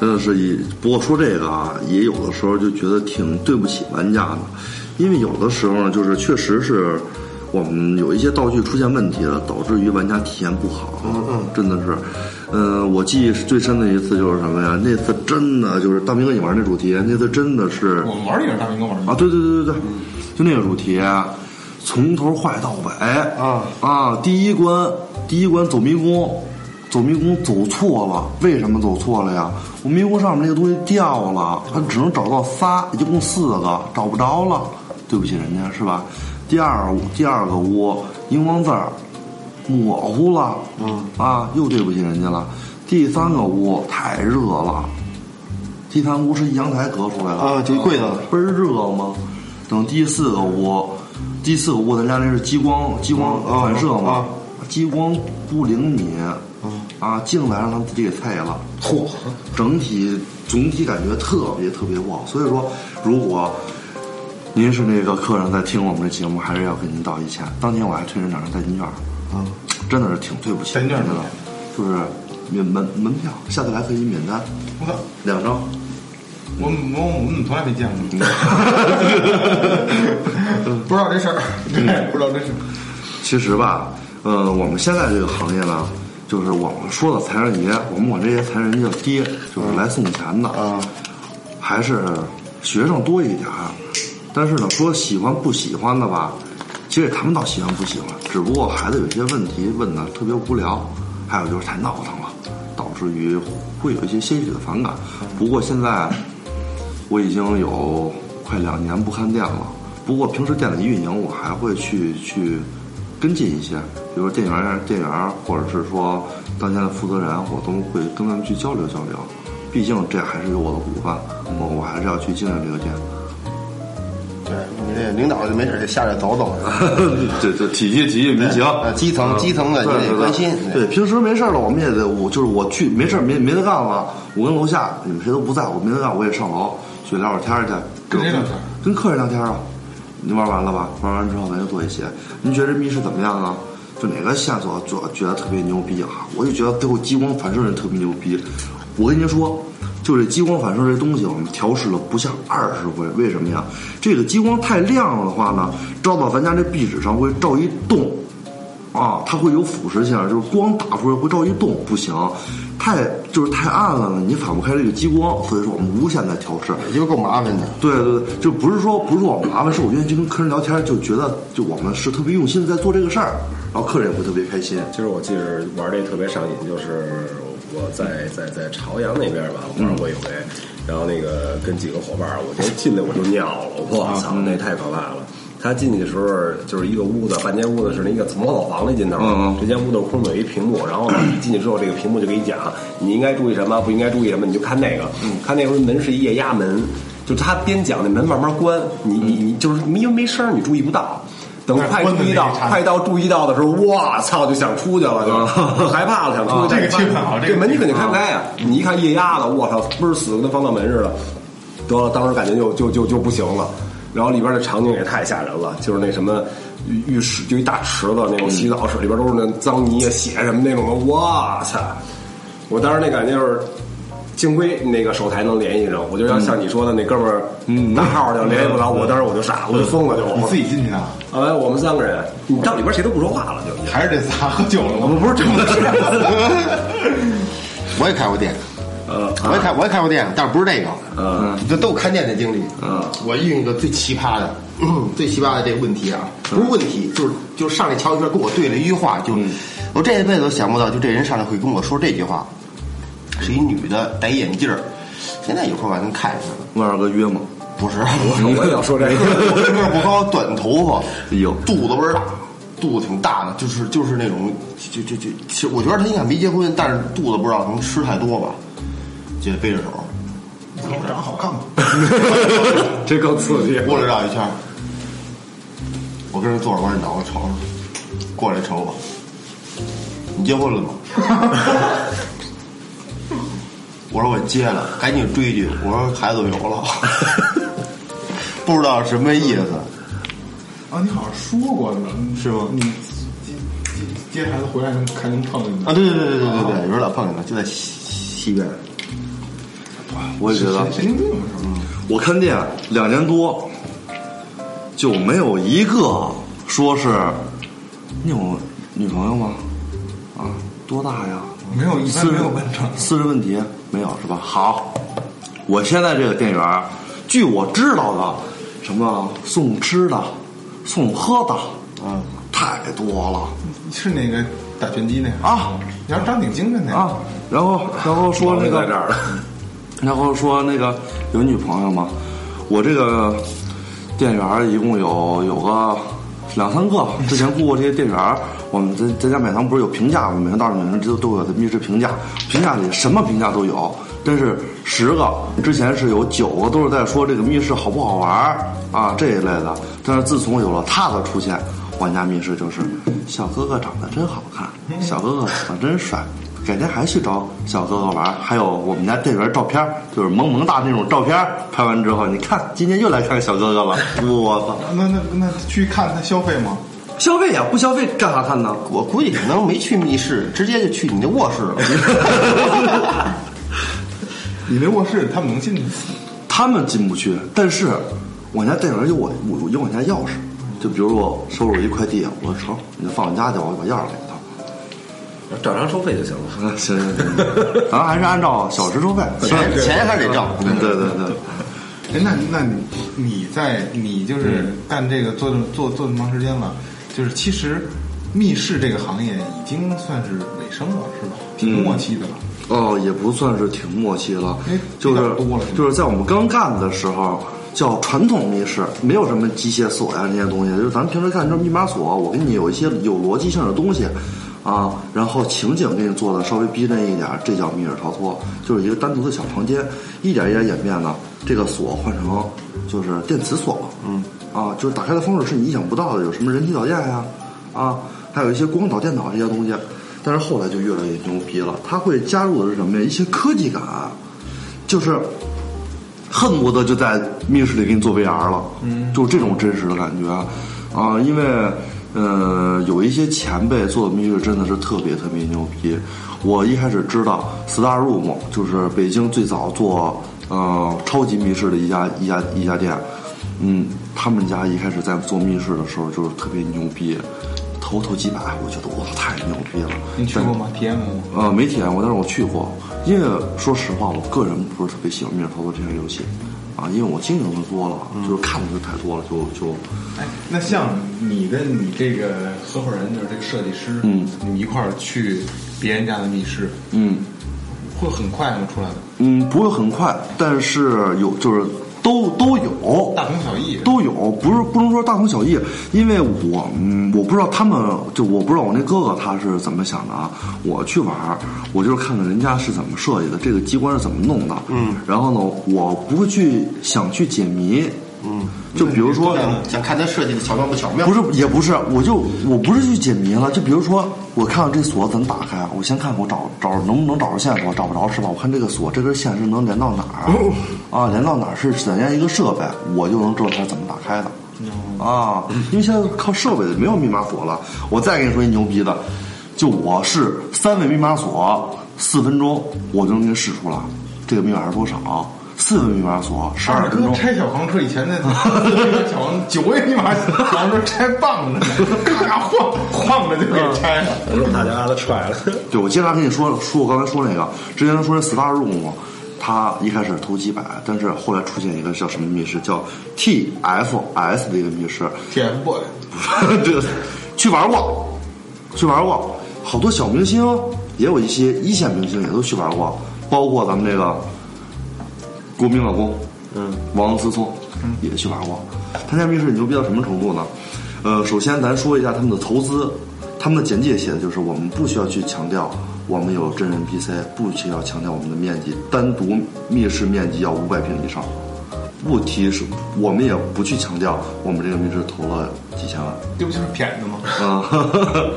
Speaker 4: 真的是一，不过说这个啊，也有的时候就觉得挺对不起玩家的。因为有的时候呢，就是确实是我们有一些道具出现问题了，导致于玩家体验不好。嗯嗯，真的是，嗯，我记忆最深的一次就是什么呀？那次真的就是大明哥你玩那主题，那次真的是
Speaker 1: 我们玩也是大明哥玩的
Speaker 4: 啊！对对对对对，就那个主题，从头坏到尾
Speaker 1: 啊
Speaker 4: 啊！第一关第一关走迷宫，走迷宫走错了，为什么走错了呀？我迷宫上面那个东西掉了，他只能找到仨，一共四个，找不着了。对不起人家是吧？第二第二个屋荧光字儿模糊了，
Speaker 2: 嗯。
Speaker 4: 啊，又对不起人家了。第三个屋太热了，第三屋是阳台隔出来的
Speaker 2: 啊，就柜子
Speaker 4: 倍儿热吗？等第四个屋，第四个屋咱家那是激光激光反射嘛，激光不灵敏，啊，进来让他自己给菜了，
Speaker 1: 嚯，
Speaker 4: 整体总体感觉特别特别不好。所以说，如果您是那个客人在听我们的节目，还是要跟您道一歉。当天我还退人两张代金券，
Speaker 2: 啊，
Speaker 4: 真的是挺对不起。
Speaker 1: 代金券
Speaker 4: 真的，就是免门门票，下次来可以免单。
Speaker 1: 我操，
Speaker 4: 两张，
Speaker 1: 我我我们从来没见过，
Speaker 2: 不知道这事儿，
Speaker 1: 对，不知道这事儿。
Speaker 4: 其实吧，呃，我们现在这个行业呢，就是我们说的财神爷，我们管这些财神爷叫爹，就是来送钱的
Speaker 2: 啊，
Speaker 4: 还是学生多一点儿。但是呢，说喜欢不喜欢的吧，其实也谈不到喜欢不喜欢，只不过孩子有些问题问的特别无聊，还有就是太闹腾了，导致于会有一些些许的反感。不过现在我已经有快两年不看店了，不过平时店里运营我还会去去跟进一些，比如说店员店员或者是说当天的负责人，我都会跟他们去交流交流。毕竟这还是有我的股份，我我还是要去经营这个店。
Speaker 2: 对领导就没事就下来走走，
Speaker 4: 这这体恤体恤民情，
Speaker 2: 呃，基层基层的
Speaker 4: 对对
Speaker 2: 你得关心，
Speaker 4: 对，平时没事了，我们也得我就是我去没事没没得干了，我跟楼下你们谁都不在，我没得干，我也上楼去聊会儿天儿去。
Speaker 1: 跟谁聊天？
Speaker 4: 跟客人聊天啊。你玩完了吧？玩完之后咱就做一些。您觉得这密室怎么样啊？就哪个线索做觉得特别牛逼啊？我就觉得最后激光反射人特别牛逼。我跟您说，就这激光反射这东西，我们调试了不下二十回。为什么呀？这个激光太亮了的话呢，照到咱家这壁纸上会照一洞，啊，它会有腐蚀性，就是光打出来会照一洞，不行，太就是太暗了呢，你反不开这个激光，所以说我们无限在调试。
Speaker 2: 因为够麻烦的。
Speaker 4: 对对对，就不是说不是说我们麻烦，是我愿意去跟客人聊天，就觉得就我们是特别用心的在做这个事儿，然后客人也会特别开心。
Speaker 3: 其实我记着玩这特别上瘾，就是我在在在朝阳那边吧玩过一回，然后那个跟几个伙伴儿，我就进来我就尿了，我操，那太可怕了。他进去的时候就是一个屋子，半间屋子是那个模草房的尽头，
Speaker 4: 嗯嗯
Speaker 3: 这间屋子空有一屏幕，然后呢，你进去之后，这个屏幕就给你讲你应该注意什么，不应该注意什么，你就看那个，看那时候门是一液压门，就他边讲那门慢慢关，你你你就是因为没声儿你注意不到。等快注意到，快到注意到的时候，我操，就想出去了，就 就害怕了，想出去。
Speaker 1: 这个气氛好这个
Speaker 3: 门你肯定开不开啊！你一看液压的，我操，倍儿死，跟防盗门似的。得了，当时感觉就就就就不行了。然后里边的场景也太吓人了，就是那什么浴浴室，就一大池子那种洗澡室，里边都是那脏泥啊、血什么那种的，哇操！我当时那感觉就是。幸亏那个手台能联系上，我就要像你说的那哥们儿，嗯，大号就联系不着我，当时我就傻，我就疯了，就
Speaker 1: 我自己进去的，
Speaker 3: 哎，我们三个人，你到里边谁都不说话了，就。
Speaker 1: 还是这仨喝酒了吗？
Speaker 3: 我们不是真的，
Speaker 2: 我也开过店，
Speaker 3: 呃，
Speaker 2: 我也开我也开过店，但是不是这个，
Speaker 3: 嗯，
Speaker 2: 这都有看店的经历。
Speaker 3: 嗯，
Speaker 2: 我遇见一个最奇葩的，嗯最奇葩的这个问题啊，不是问题，就是就上来瞧一圈，跟我对了一句话，就我这一辈子都想不到，就这人上来会跟我说这句话，是一女的，戴眼镜儿，现在有时候还能看见她。
Speaker 4: 问二哥约吗？
Speaker 2: 不是，
Speaker 3: 我也要说这个，
Speaker 2: 我个儿不高，短头发，
Speaker 4: 哎呦
Speaker 2: 肚子倍儿大，肚子挺大的，就是就是那种，就就就，其实我觉得他应该没结婚，但是肚子不知道可能吃太多吧，就背着手，
Speaker 1: 长得好看吗？
Speaker 3: 这更刺激。
Speaker 2: 过来绕一圈，我跟人坐着，我说你脑袋瞅瞅，过来瞅我，你结婚了吗？我说我接了，赶紧追句，我说孩子有了，不知道什么意思。
Speaker 1: 啊，你好像说过呢，
Speaker 2: 是吗
Speaker 1: 你接接接孩子回来能还能碰见
Speaker 2: 啊，
Speaker 1: 他？
Speaker 2: 对对对对对对对，有时候老碰见他，就在西西边。
Speaker 4: 我也觉得，
Speaker 1: 神经病是吗？
Speaker 4: 我看店两年多，就没有一个说是你有女朋友吗？啊，多大呀？
Speaker 1: 没有，一般
Speaker 4: 私
Speaker 1: 没有问这。
Speaker 4: 私人问题没有是吧？好，我现在这个店员，据我知道的，什么送吃的、送喝的，
Speaker 2: 嗯，
Speaker 4: 太多了
Speaker 1: 是那个打拳击那个？
Speaker 4: 啊
Speaker 1: 你要长挺精神的呀
Speaker 4: 啊！然后然后说那个
Speaker 3: 在这儿了，
Speaker 4: 然后说那个有女朋友吗？我这个店员一共有有个两三个，之前雇过这些店员，我们在在家买房不是有评价吗？每个道上每个人都都有密室评价，评价里什么评价都有。但是十个之前是有九个都是在说这个密室好不好玩啊这一类的，但是自从有了他的出现，我家密室就是小哥哥长得真好看，小哥哥长得真帅。改天还去找小哥哥玩，还有我们家店员照片，就是萌萌哒那种照片，拍完之后，你看今天又来看小哥哥了，我操！
Speaker 1: 那那那去看他消费吗？
Speaker 4: 消费呀，不消费干啥看呢？
Speaker 2: 我估计可能没去密室，直接就去你那卧室了。
Speaker 1: 你那卧室他们能进去？
Speaker 4: 他们进不去，但是我家电影有我我有我家钥匙，就比如说我收了一快递，我说成，你就放我家去，我把钥匙给他。
Speaker 3: 照常收费就行了。
Speaker 4: 嗯，行行行，咱还是按照小时收费。
Speaker 2: 钱钱还是得挣。
Speaker 4: 对对对对，
Speaker 1: 哎，那那你你在你就是干这个做这么做做这么长时间了，就是其实密室这个行业已经算是尾声了，是吧？挺末期的了。
Speaker 4: 哦，也不算是挺默契了
Speaker 1: 哎，
Speaker 4: 就是
Speaker 1: 多了是
Speaker 4: 就是在我们刚干的时候。叫传统密室，没有什么机械锁呀这些东西，就是咱们平时看就是密码锁，我给你有一些有逻辑性的东西，啊，然后情景给你做的稍微逼真一点，这叫密室逃脱，就是一个单独的小房间，一点一点演变呢，这个锁换成就是电磁锁了，嗯，啊，就是打开的方式是你意想不到的，有什么人体导电呀，啊，还有一些光导、电导这些东西，但是后来就越来越牛逼了，它会加入的是什么呀？一些科技感，就是恨不得就在密室里给你做 VR 了，嗯，就是这种真实的感觉啊，因为呃有一些前辈做的密室真的是特别特别牛逼。我一开始知道 Star Room 就是北京最早做呃超级密室的一家一家一家店，嗯，他们家一开始在做密室的时候就是特别牛逼，头头几百，我觉得哇太牛逼了。
Speaker 1: 你去过吗？体验过吗？
Speaker 4: 呃，没体验过，但是我去过。因为说实话，我个人不是特别喜欢密室逃脱这些游戏，啊，因为我经营的多了，就是看的就太多了，就就
Speaker 1: 哎，那像你跟你这个合伙人，就是这个设计师，
Speaker 4: 嗯，
Speaker 1: 你们一块儿去别人家的密室，
Speaker 4: 嗯
Speaker 1: 会很快吗？出来的
Speaker 4: 嗯不会很快，但是有就是都都有，
Speaker 1: 大同小异。
Speaker 4: 都有，不是不能说大同小异，因为我嗯我不知道他们就我不知道我那哥哥他是怎么想的啊。我去玩儿，我就是看看人家是怎么设计的，这个机关是怎么弄的，嗯，然后呢，我不会去想去解谜，嗯，就比如说。
Speaker 2: 想看它设计的巧妙不巧妙？
Speaker 4: 不是，也不是，我就我不是去解谜了。就比如说，我看看这锁怎么打开，我先看看我找找能不能找着线索，找不着是吧？我看这个锁这根线是能连到哪儿啊？连到哪儿是怎样一个设备，我就能知道它是怎么打开的啊。因为现在靠设备的没有密码锁了。我再跟你说一牛逼的，就我是三位密码锁，四分钟我就能给你试出来，这个密码是多少？四个密码锁，十二分钟。
Speaker 1: 拆小黄车以前那小黄九位密码小黄车拆棒着呢，咔咔晃晃着就给拆了。
Speaker 3: 让大家把他踹了。
Speaker 4: 对，我接着跟你说说我刚才说那个，之前说那 Star Room，他一开始投几百，但是后来出现一个叫什么密室，叫 TFS 的一个密室
Speaker 1: ，TF boy，
Speaker 4: 这个去玩过，去玩过，好多小明星，也有一些一线明星也都去玩过，包括咱们这个国民老公，嗯，王思聪，嗯也去玩过。他家密室牛逼到什么程度呢？呃，首先咱说一下他们的投资，他们的简介写的就是我们不需要去强调我们有真人 PC，不需要强调我们的面积，单独密室面积要五百平以上。不提是，我们也不去强调我们这个密室投了几千万。
Speaker 1: 这不就是骗子吗？
Speaker 4: 啊，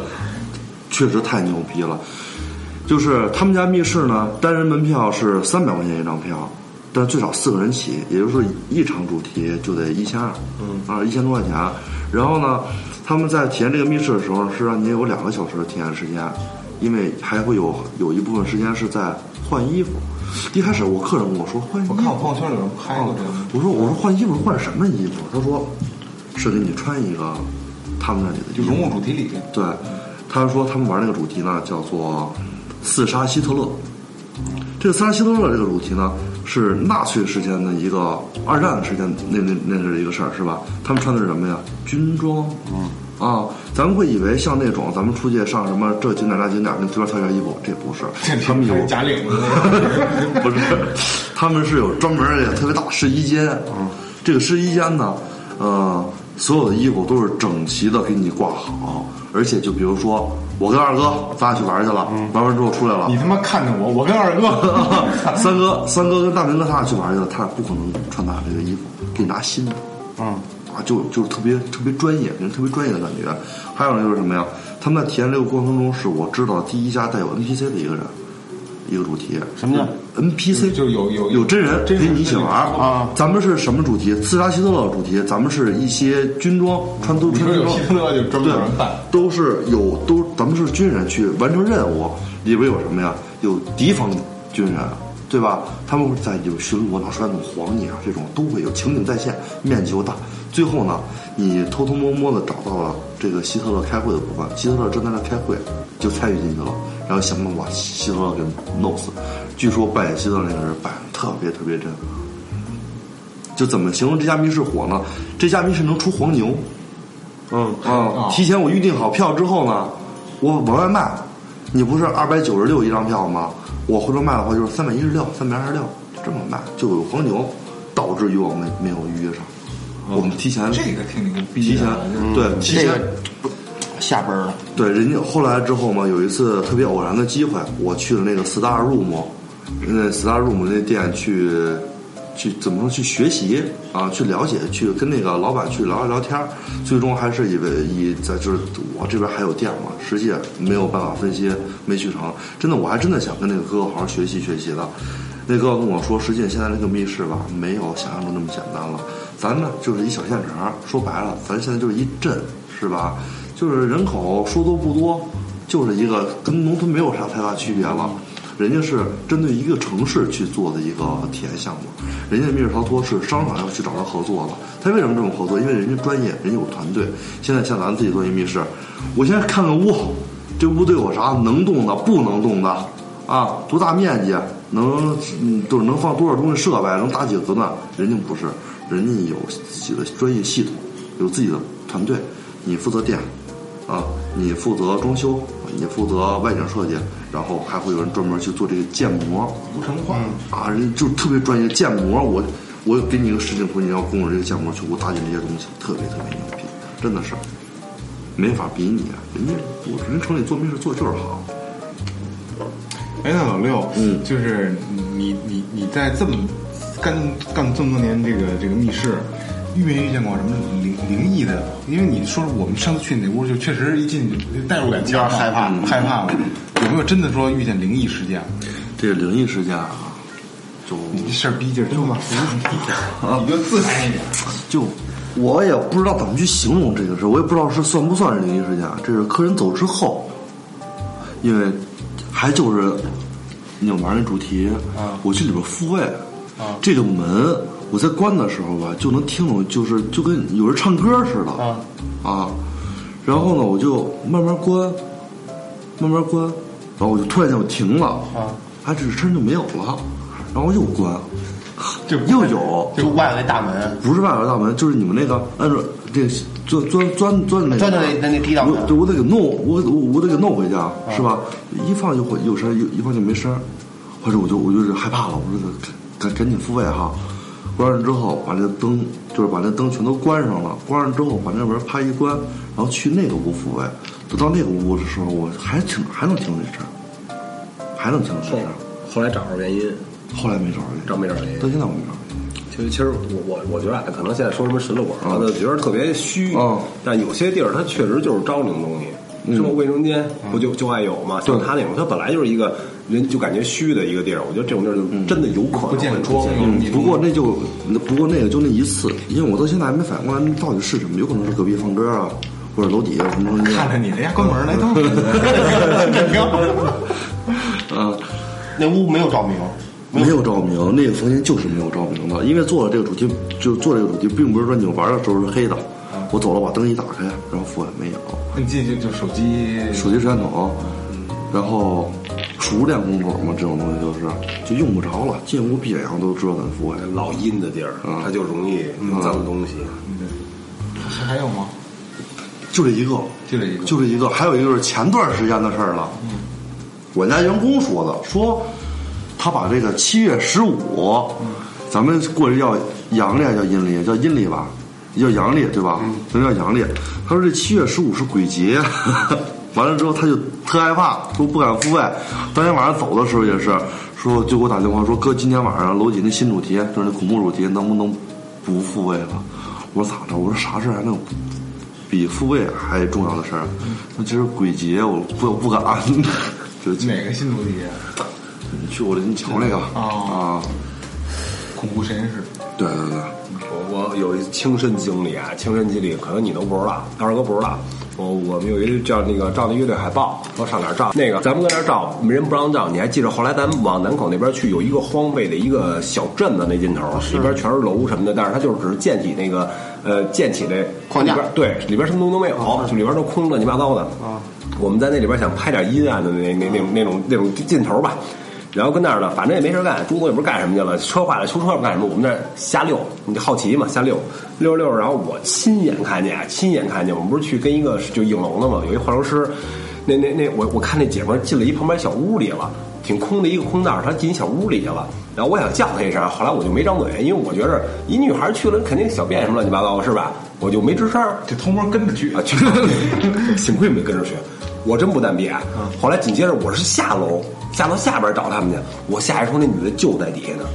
Speaker 4: 确实太牛逼了。就是他们家密室呢，单人门票是三百块钱一张票，但最少四个人起，也就是说一场主题就得一千二，嗯啊一千多块钱。然后呢，他们在体验这个密室的时候是让你有两个小时的体验时间，因为还会有有一部分时间是在换衣服。一开始我客人跟我说换衣服，
Speaker 1: 我看我朋友圈有人拍了这个。
Speaker 4: 我说我说换衣服换什么衣服？他说是给你穿一个他们那里的
Speaker 1: 就融入主题里面，
Speaker 4: 对，他说他们玩那个主题呢叫做刺杀希特勒。这个刺杀希特勒这个主题呢是纳粹时间的一个二战时间那那那是一个事儿是吧？他们穿的是什么呀？军装。嗯。啊，咱们会以为像那种咱们出去上什么这景点那景点，跟随便挑件衣服，这不是，他们有
Speaker 1: 假领子。
Speaker 4: 不是，他们是有专门的特别大试衣间。嗯，这个试衣间呢，呃，所有的衣服都是整齐的给你挂好，而且就比如说我跟二哥咱俩去玩去了，玩完之后出来了
Speaker 1: 你，他妈看着我，我跟二哥，
Speaker 4: 三哥三哥跟大明哥他俩去玩去了，他俩不可能穿咱俩这个衣服，给你拿新的。
Speaker 1: 嗯，
Speaker 4: 啊，就就是特别特别专业，给人特别专业的感觉。还有呢，就是什么呀？他们在体验这个过程中，是我知道第一家带有 NPC 的一个人，一个主题。
Speaker 2: 什么叫
Speaker 4: NPC？
Speaker 1: 就是有有
Speaker 4: 有真人陪你一起玩
Speaker 1: 啊。
Speaker 4: 咱们是什么主题？刺杀希特勒主题。咱们是一些军装，穿都穿军装。
Speaker 1: 希特勒就专门
Speaker 4: 对
Speaker 1: 有人办，
Speaker 4: 都是有都，咱们是军人去完成任务，里边有什么呀？有敌方军人，对吧？他们会在里边巡逻，拿出来那种黄泥啊，这种都会有情景再现，面积又大。最后呢，你偷偷摸摸的找到了这个希特勒开会的部分，希特勒正在那开会，就参与进去了，然后想办法把希特勒给弄死。据说扮演希特勒那个人扮演特别特别真。就怎么形容这家密室火呢？这家密室能出黄牛，嗯啊，提前我预定好票之后呢，我往外卖，你不是二百九十六一张票吗？我回头卖的话就是三百一十六、三百二十六，就这么卖，就有黄牛，导致于我们没有预约上。我们提前
Speaker 1: 这个挺牛逼
Speaker 4: 提前
Speaker 1: 的，
Speaker 4: 对提前
Speaker 2: 这个不下班了，
Speaker 4: 对，人家后来之后嘛，有一次特别偶然的机会，我去了那个 Star Room，那 Star Room 那店去去怎么说去学习啊，去了解，去跟那个老板去聊一聊天最终还是以为以在就是我这边还有店嘛，实际没有办法分析，没去成。真的，我还真的想跟那个哥哥好好学习学习的。那哥跟我说，实际现在那个密室吧，没有想象中那么简单了。咱呢就是一小县城，说白了，咱现在就是一镇，是吧？就是人口说多不多，就是一个跟农村没有啥太大区别了。人家是针对一个城市去做的一个体验项目，人家密室逃脱是商场要去找他合作的。他为什么这么合作？因为人家专业，人家有团队。现在像咱自己做一密室，我先看看屋，这屋都有啥能动的、不能动的啊？多大面积？能，就是能放多少东西设备？能打几个子弹？人家不是，人家有自己的专业系统，有自己的团队。你负责电，啊，你负责装修，你负责外景设计，然后还会有人专门去做这个建模，
Speaker 1: 无尘化。
Speaker 4: 啊，人就特别专业建模。我我给你一个实景图，你要跟我这个建模去给我搭建这些东西，特别特别牛逼，真的是没法比拟。人家我人城里做密室做就是好。
Speaker 1: 哎，那老六，
Speaker 4: 嗯
Speaker 1: 就是你你你在这么干干这么多年这个这个密室，遇没遇见过什么灵灵异的？因为你说我们上次去那屋，就确实一进去代入感强
Speaker 2: 害怕
Speaker 1: 害怕了。有没有真的说遇见灵异事件？
Speaker 4: 这个灵异事件啊，就
Speaker 1: 你这事儿逼劲儿，就嘛，你就自然一点。
Speaker 4: 就我也不知道怎么去形容这个事儿，我也不知道是算不算是灵异事件啊。这是客人走之后，因为还就是扭门那主题，我去里边复位，这个门我在关的时候吧，就能听懂，就是就跟有人唱歌似的。啊。然后呢，我就慢慢关，慢慢关，然后我就突然间我停了。啊，哎，这声就没有了，然后我又关，
Speaker 1: 就
Speaker 4: 又有，
Speaker 2: 就外头那大门，
Speaker 4: 不是外围大门，就是你们那个按照这个钻钻钻钻那个，
Speaker 2: 钻到那那那地道门。
Speaker 4: 我对我得给弄，我我我得给弄回去，啊，是吧？一放就会有声，一一放就没声，或者我就我就是害怕了，我说赶赶赶紧复位哈，关上之后把这个灯就是把那灯全都关上了，关上之后把那门啪一关，然后去那个屋复位，等到那个屋的时候，我还听还能听着这声，还能听着这
Speaker 3: 后
Speaker 4: 声，
Speaker 3: 后来找着原因，
Speaker 4: 后来没找着，
Speaker 3: 找没找着原因
Speaker 4: 到？现在我没找着原因。
Speaker 3: 其实，其实我我我觉得啊，可能现在说什么神了馆啊，的觉得特别虚
Speaker 4: 嗯。
Speaker 3: 但有些地儿它确实就是招这种东西，是吧？卫生间不就就爱有嘛？像他那种，它本来就是一个人就感觉虚的一个地儿，我觉得这种地儿就真的有可能
Speaker 1: 不见
Speaker 3: 会出
Speaker 4: 不过那就不过那个就那一次，因为我到现在还没反应过来那到底是什么，有可能是隔壁放歌啊，或者楼底下什么东西。
Speaker 1: 看着你，哎呀，关门来，等会儿。
Speaker 4: 嗯，
Speaker 2: 那屋没有照明，
Speaker 4: 没有照明，那个房间就是没有照明的，因为做了这个主题，就做这个主题，并不是说你玩的时候是黑的。我走了，把灯一打开，然后复也没有，
Speaker 1: 你进去就手机，
Speaker 4: 手机摄像头，然后熟练工种嘛，这种东西就是就用不着了，进屋闭眼睛都知道怎么复位。
Speaker 3: 老阴的地儿，
Speaker 4: 嗯
Speaker 3: 它就容易脏东西。
Speaker 1: 还还有吗？
Speaker 4: 就这一个，
Speaker 1: 就这一个
Speaker 4: 就这一个。还有一个是前段时间的事儿了，我家员工说的，说他把这个七月十五，咱们过去叫阳历还叫阴历？叫阴历吧，叫阳历对吧？咱叫阳历。他说这七月十五是鬼节，完了之后他就特害怕，说不敢复位。当天晚上走的时候也是说，就给我打电话说哥，今天晚上楼底那新主题就是那恐怖主题，能不能不复位了？我说咋着？我说啥事儿还能比复位还重要的事儿？那今儿鬼节，我不我不敢。就
Speaker 1: 哪个新主题？
Speaker 4: 你去我这你瞧那个
Speaker 1: 哦
Speaker 4: 啊，
Speaker 1: 恐怖实验室。
Speaker 4: 对对对，
Speaker 1: 我我
Speaker 3: 我有一亲身经历啊，亲身经历可能你都不知道，二哥不知道。我我们有一个叫那个照那乐队海报，说上哪儿照那个，咱们搁那儿照，没人不让照。你还记着后来咱们往南口那边去，有一个荒废的一个小镇子那尽头，里边全是楼什么的，但是它就是只是建起那个呃建起的
Speaker 2: 框架
Speaker 3: 对，里边什么东西都没有，就里边都空乱七八糟的。啊，我们在那里边想拍点阴暗的那那那种那种那种劲头吧。然后跟那儿呢，反正也没事干，朱总也不是干什么去了，车坏了修车不干什么？我们那儿瞎溜，你就好奇嘛，瞎溜溜溜。然后我亲眼看见，亲眼看见，我们不是去跟一个就影楼的嘛，有一化妆师，那那那我我看那姐们儿进了一旁边小屋里了，挺空的一个空道，她进小屋里去了。然后我想叫她一声，后来我就没张嘴，因为我觉着一女孩去了肯定小便什么乱七八糟是吧？我就没吱声，
Speaker 1: 就偷摸跟着去
Speaker 3: 啊，去，幸亏没跟着去，我真不单憋。后来紧接着我是下楼。下到下边找他们去，我下一瞅那女的就在底下呢？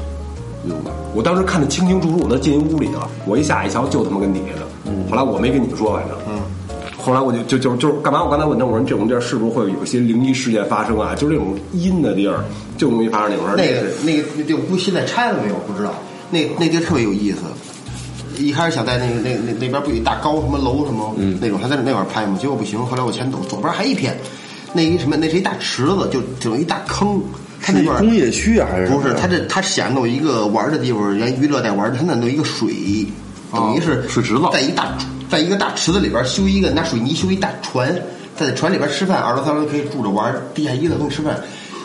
Speaker 3: 我当时看得清清楚楚，我都进屋里了。我一下一瞧，就他妈跟底下呢。后来我没跟你们说，反正，嗯。后来我就就就就干嘛？我刚才问他，我说这种地儿是不是会有一些灵异事件发生啊？就是这种阴的地儿，就容易发生那种事儿。
Speaker 2: 那个那个那地儿估计现在拆了没有？不知道。那那地儿特别有意思。一开始想在那个那那那边不有一大高什么楼什么那种，还在那块儿拍嘛，结果不行。后来我前走，左边还一片。那一什么？那是一大池子，就整一大坑。它那段
Speaker 4: 工业区啊，还是
Speaker 2: 不是？它这它想弄一个玩的地方，人娱乐带玩的。它那弄一个水，等于是
Speaker 4: 水池子，
Speaker 2: 在一大在一个大池子里边修一个拿水泥修一大船，在船里边吃饭，二楼三楼可以住着玩，地下一层可以吃饭。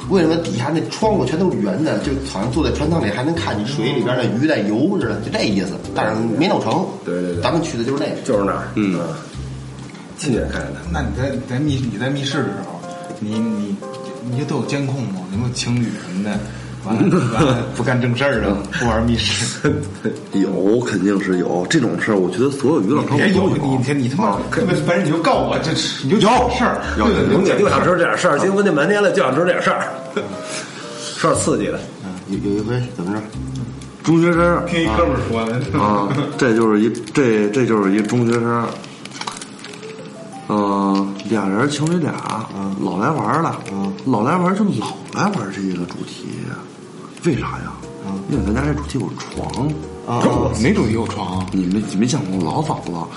Speaker 2: 为什么底下那窗户全都是圆的？就好像坐在船舱里还能看见水里边的鱼在游似的，就这意思。但是没弄成。
Speaker 3: 对对对，
Speaker 2: 咱们去的就是那个，
Speaker 3: 就是那儿。嗯，亲眼看见的。
Speaker 1: 那你在在密你在密室的时候？你你你就都有监控吗？有没有情侣什么的？完了不干正事儿的，不玩密室？
Speaker 4: 有，肯定是有这种事儿。我觉得所有娱乐场所都有。
Speaker 1: 你你他妈特别烦人，你就告我，这你就有事儿。对
Speaker 3: 对，姐就想知道这点事儿，结婚那半天了，就想知道这点事儿，说点刺激的。
Speaker 2: 有有一回怎么着？
Speaker 4: 中学生
Speaker 1: 听一哥们儿说的
Speaker 4: 啊，这就是一这这就是一中学生。嗯，俩人情侣俩，老来玩了，老来玩就老来玩这个主题，为啥呀？因为咱家这主题有床，
Speaker 1: 啊，哪主题有床？
Speaker 4: 你没没见过？老早了，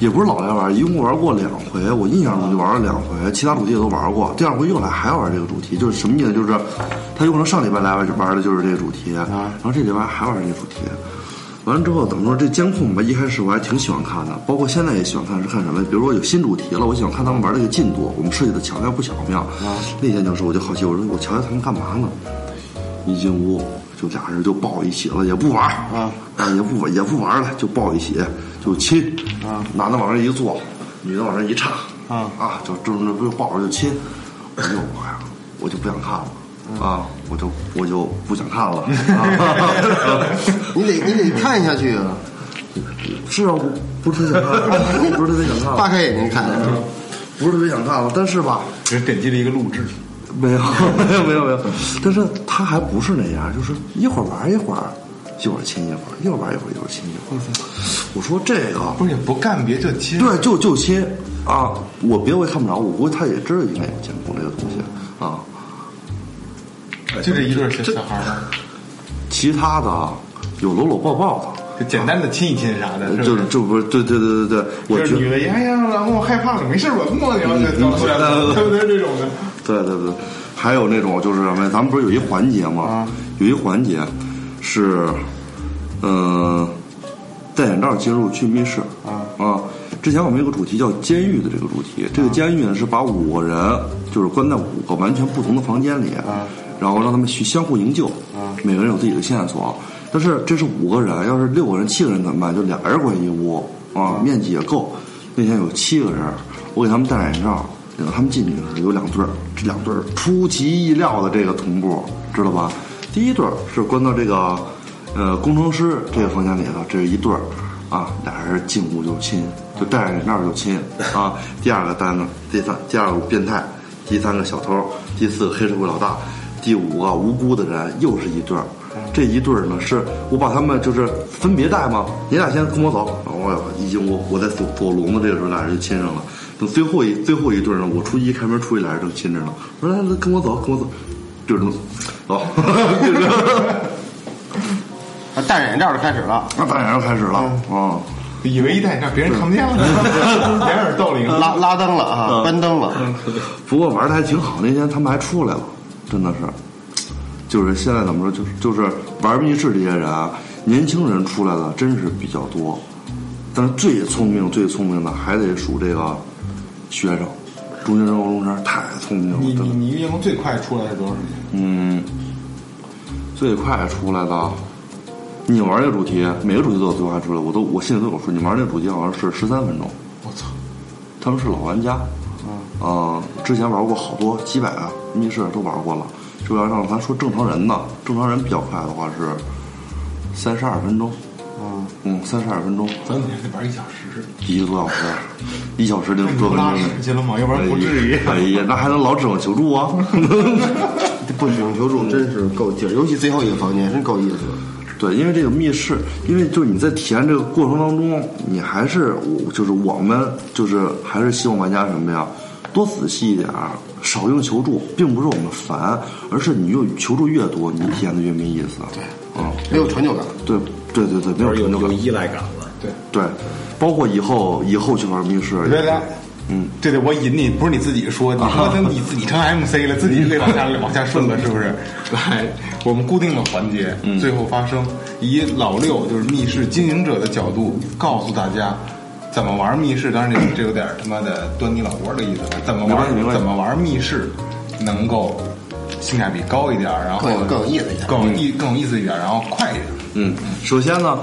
Speaker 4: 也不是老来玩，一共玩过两回，我印象中就玩了两回，其他主题也都玩过。第二回又来还要玩这个主题，就是什么意思？就是他有可能上礼拜来玩就玩的就是这个主题，然后这礼拜还玩这个主题。完了之后，怎么说这监控吧，一开始我还挺喜欢看的，包括现在也喜欢看。是看什么？比如说有新主题了，我喜欢看他们玩这个进度，我们设计的巧妙不巧妙。那天就是我就好奇，我说我瞧瞧他们干嘛呢？一进屋就俩人就抱一起了，也不玩啊，也不也不玩了，就抱一起就亲啊，男的往那一坐，女的往那一插啊啊，就正着不抱着就亲。哎呦妈呀，我就不想看了。啊，我就我就不想看了。
Speaker 2: 你得你得看下去啊！
Speaker 4: 是啊，不是特别想看，不是特别想看。
Speaker 2: 大开眼睛看，
Speaker 4: 不是特别想看了。但是吧，
Speaker 1: 只点击了一个录制，
Speaker 4: 没有没有没有没有。但是他还不是那样，就是一会儿玩一会儿，一会儿亲一会儿，一会儿玩一会儿，一会儿亲一会儿。我说这个
Speaker 1: 不是不干别就亲，
Speaker 4: 对，就就亲啊！我别的我也看不着，我估计他也知道应该有监控这个东西啊。
Speaker 1: 就这一对小小孩儿
Speaker 4: 其他的有搂搂抱抱
Speaker 1: 的，就简单的亲一亲啥的，
Speaker 4: 就是就不是对对对对对，我
Speaker 1: 觉得哎呀，老公我害怕了，没事吧？摸你，然后就来了，对不对？这种的，
Speaker 4: 对对对，还有那种就是什么？咱们不是有一环节吗？有一环节是嗯，戴眼罩进入去密室啊啊！之前我们有个主题叫监狱的这个主题，这个监狱呢是把五个人就是关在五个完全不同的房间里啊。然后让他们去相互营救，每个人有自己的线索。但是这是五个人，要是六个人、七个人怎么办？就俩人关一屋啊，面积也够。那天有七个人，我给他们戴眼罩，领他们进去的时候有两对儿，这两对儿出其意料的这个同步，知道吧？第一对儿是关到这个呃工程师这个房间里头，这是一对儿啊，俩人进屋就亲，就戴着眼罩就亲啊。第二个单子，第三，第二个变态，第三个小偷，第四个黑社会老大。第五个无辜的人又是一对儿，这一对儿呢是我把他们就是分别带吗？你俩先跟我走，我一进屋，我在锁锁笼子，这个时候俩人就亲上了。等最后一最后一对儿呢，我出一开门出去，俩人正亲着呢。我说来来跟我走，跟我走，就是走。
Speaker 2: 戴着眼罩就开始了，
Speaker 4: 那当然开始了啊。
Speaker 1: 以为一戴眼罩别人看不见了，掩耳盗铃。
Speaker 2: 拉拉灯了啊，关灯了。
Speaker 4: 不过玩的还挺好，那天他们还出来了，真的是，就是现在怎么说，就是就是玩密室这些人啊，年轻人出来的真是比较多，但是最聪明最聪明的还得数这个学生，中学生、高中生太聪明了，
Speaker 1: 你。你你运营最快出来是多少时间？
Speaker 4: 嗯，最快出来的，你玩这个主题，每个主题都有最快出来，我都我心里都有数。你玩这个主题好像是十三分钟，
Speaker 1: 我操！
Speaker 4: 他们是老玩家，嗯、之前玩过好多几百个密室都玩过了。就要让咱说正常人呢，正常人比较快的话是三十二分钟，
Speaker 2: 嗯，
Speaker 4: 嗯，三十二分钟，
Speaker 1: 咱得得玩一小时，
Speaker 4: 一个多小时，一小时零
Speaker 1: 那你不拉
Speaker 4: 多分钟。
Speaker 1: 屎去了吗？要不然不至于。
Speaker 4: 哎呀，那还能老指望求助啊？
Speaker 2: 不指望求助真是够劲儿，尤其最后一个房间真够意思。
Speaker 4: 对，因为这个密室，因为就是你在体验这个过程当中，你还是我就是我们就是还是希望玩家什么呀，多仔细一点儿，少用求助，并不是我们烦，而是你用求助越多，你体验的越没意思。对，嗯，
Speaker 2: 没有成就感。
Speaker 4: 对对对对，没有
Speaker 3: 有有
Speaker 4: 成就感。
Speaker 3: 依赖感了。
Speaker 1: 对，
Speaker 4: 对，包括以后以后去玩密室，
Speaker 1: 来来，
Speaker 4: 嗯，
Speaker 1: 对对我引你，不是你自己说，你说成你自己成 MC 了，自己得往下往下顺了，是不是？来，我们固定的环节，最后发生，以老六就是密室经营者的角度告诉大家。怎么玩密室？当然这这有点他妈的端你老窝的意思了。怎么玩怎么玩密室能够性价比高一点，然后
Speaker 2: 更有更有意思一点
Speaker 1: 更有意更有意思一点，然后快一点。
Speaker 4: 嗯，首先呢，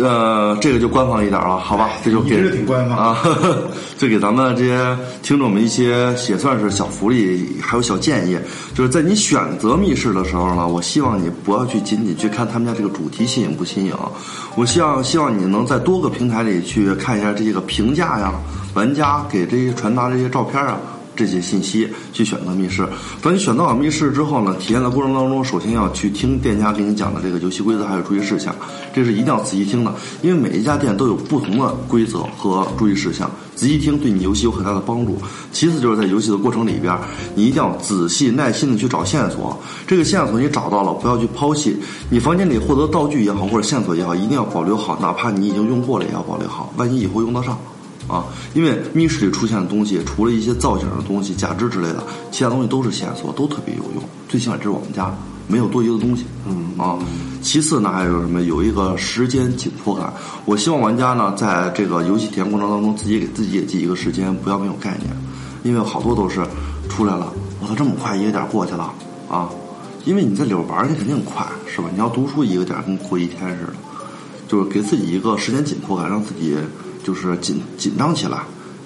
Speaker 4: 呃，这个就官方一点了，好吧？这就给
Speaker 1: 你这挺官方
Speaker 4: 啊，就给咱们这些听众们一些也算是小福利，还有小建议。就是在你选择密室的时候呢，我希望你不要去仅仅去看他们家这个主题新颖不新颖，我希望希望你能在多个平台里去看一下这些个评价呀，玩家给这些传达这些照片啊。这些信息去选择密室。等你选择好密室之后呢，体验的过程当中，首先要去听店家给你讲的这个游戏规则还有注意事项，这是一定要仔细听的，因为每一家店都有不同的规则和注意事项，仔细听对你游戏有很大的帮助。其次就是在游戏的过程里边，你一定要仔细耐心的去找线索，这个线索你找到了，不要去抛弃。你房间里获得道具也好，或者线索也好，一定要保留好，哪怕你已经用过了，也要保留好，万一以后用得上。啊，因为密室里出现的东西，除了一些造型的东西、假肢之类的，其他东西都是线索，都特别有用。最起码这是我们家没有多余的东西。嗯啊，其次呢，还有什么？有一个时间紧迫感。我希望玩家呢，在这个游戏体验过程当中，自己给自己也记一个时间，不要没有概念，因为好多都是出来了，我操，这么快一个点过去了啊！因为你在里边玩，你肯定快，是吧？你要读书一个点跟过一天似的，就是给自己一个时间紧迫感，让自己。就是紧紧张起来，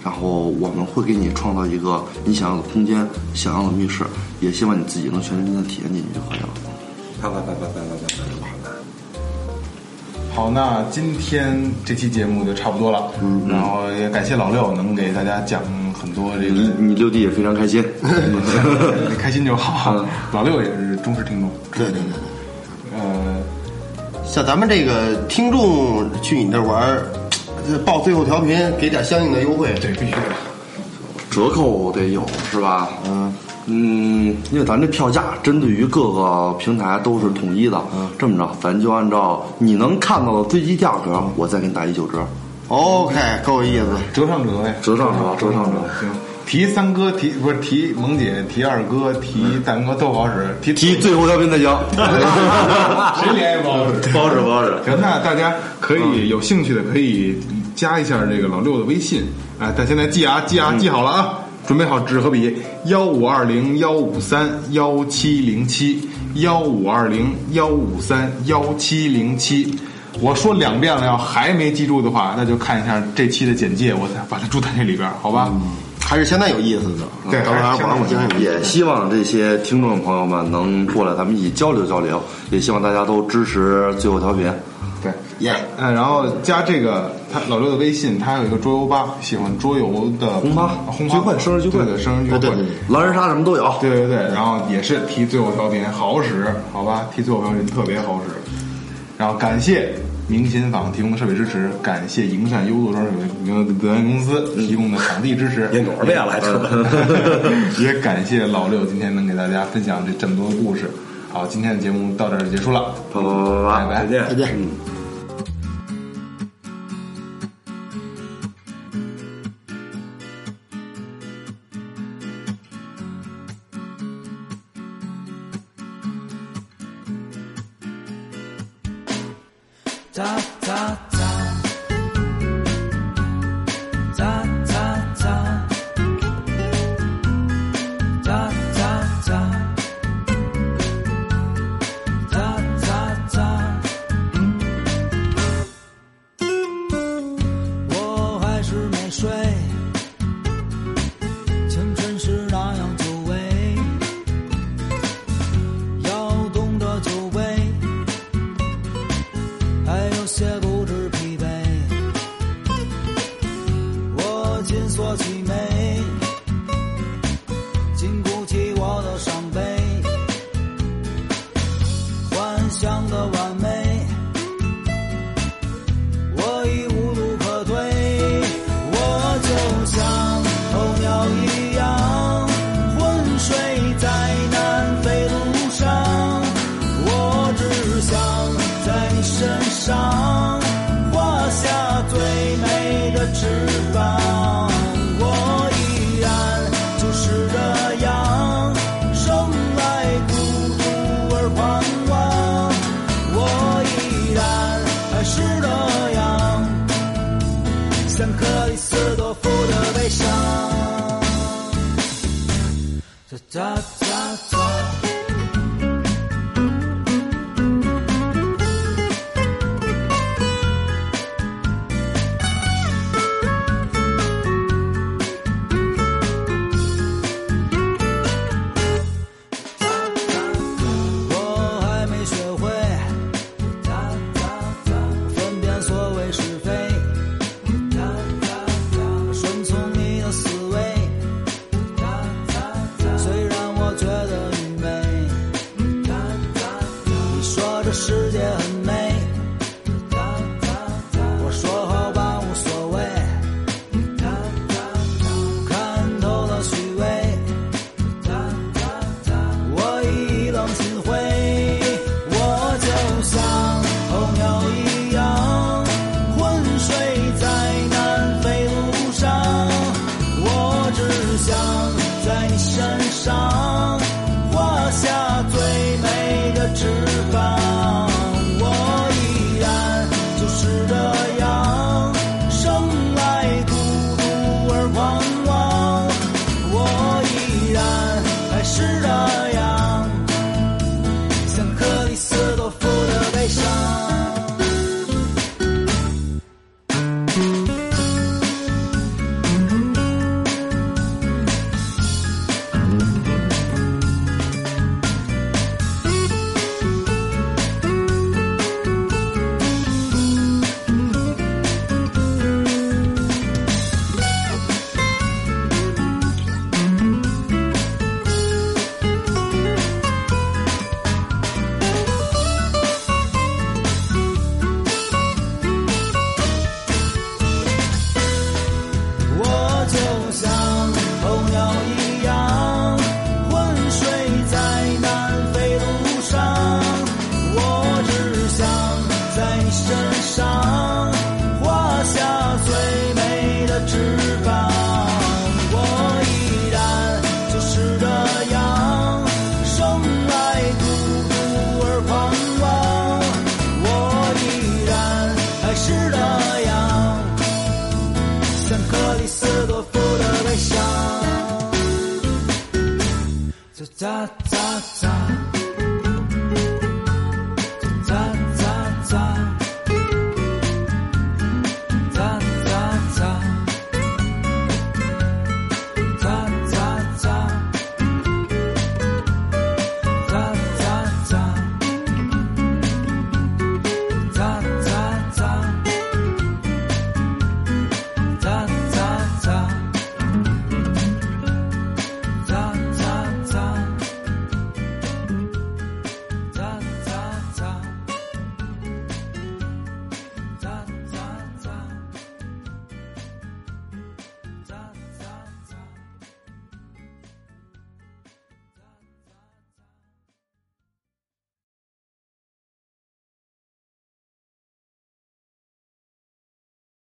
Speaker 4: 然后我们会给你创造一个你想要的空间、想要的密室，也希望你自己能全身心的体验进去就可以了。
Speaker 3: 拜拜拜拜拜拜拜拜。
Speaker 1: 好，那今天这期节目就差不多了，嗯，然后也感谢老六能给大家讲很多这
Speaker 4: 你
Speaker 1: 个，
Speaker 4: 你你六弟也非常开心，
Speaker 1: 你 开心就好。老六也是忠实听众，
Speaker 2: 对对对对，
Speaker 1: 呃，
Speaker 2: 像咱们这个听众去你那玩儿，呃报最后调频给点相应的优惠。
Speaker 1: 对必须的。
Speaker 4: 折扣得有是吧？嗯嗯，因为咱这票价针对于各个平台都是统一的。嗯，这么着，咱就按照你能看到的最低价格，我再给你打一九折。
Speaker 2: OK，够意思。
Speaker 1: 折上折呗，
Speaker 4: 折上折折上折
Speaker 1: 行。提三哥，提不是提萌姐，提二哥，提大哥都好使，提
Speaker 4: 提最后调频才行。
Speaker 1: 谁联系不好使？
Speaker 4: 不好使不好使
Speaker 1: 行，那大家可以有兴趣的可以加一下这个老六的微信，哎，但现在记啊记啊记好了啊，准备好纸和笔，幺五二零幺五三幺七零七，幺五二零幺五三幺七零七。我说两遍了，要还没记住的话，那就看一下这期的简介，我再把它注在这里边，好吧？
Speaker 2: 还是相当有意思的。
Speaker 1: 对
Speaker 2: 当然
Speaker 1: 还是相当
Speaker 2: 玩过，相当有意思。
Speaker 4: 也希望这些听众朋友们能过来，咱们一起交流交流。也希望大家都支持最后调频。
Speaker 1: 对，
Speaker 2: 耶，
Speaker 1: 嗯，然后加这个他老六的微信，他有一个桌游吧，喜欢桌游的
Speaker 4: 轰趴
Speaker 1: 轰
Speaker 4: 聚会生日聚会
Speaker 1: 对对，生日聚会，
Speaker 2: 对对对
Speaker 4: 狼人杀什么都有。
Speaker 1: 对对对，然后也是提最后调频好使，好吧？提最后调频特别好使。然后感谢明琴坊提供的设备支持，感谢营山优作装饰有限公司提供的场地支持，
Speaker 3: 念多少遍了还说？
Speaker 1: 也感谢老六今天能给大家分享这这么多故事。好，今天的节目到这儿结束了，拜拜
Speaker 3: 再见，
Speaker 2: 再见
Speaker 3: 嗯。
Speaker 5: 哒哒哒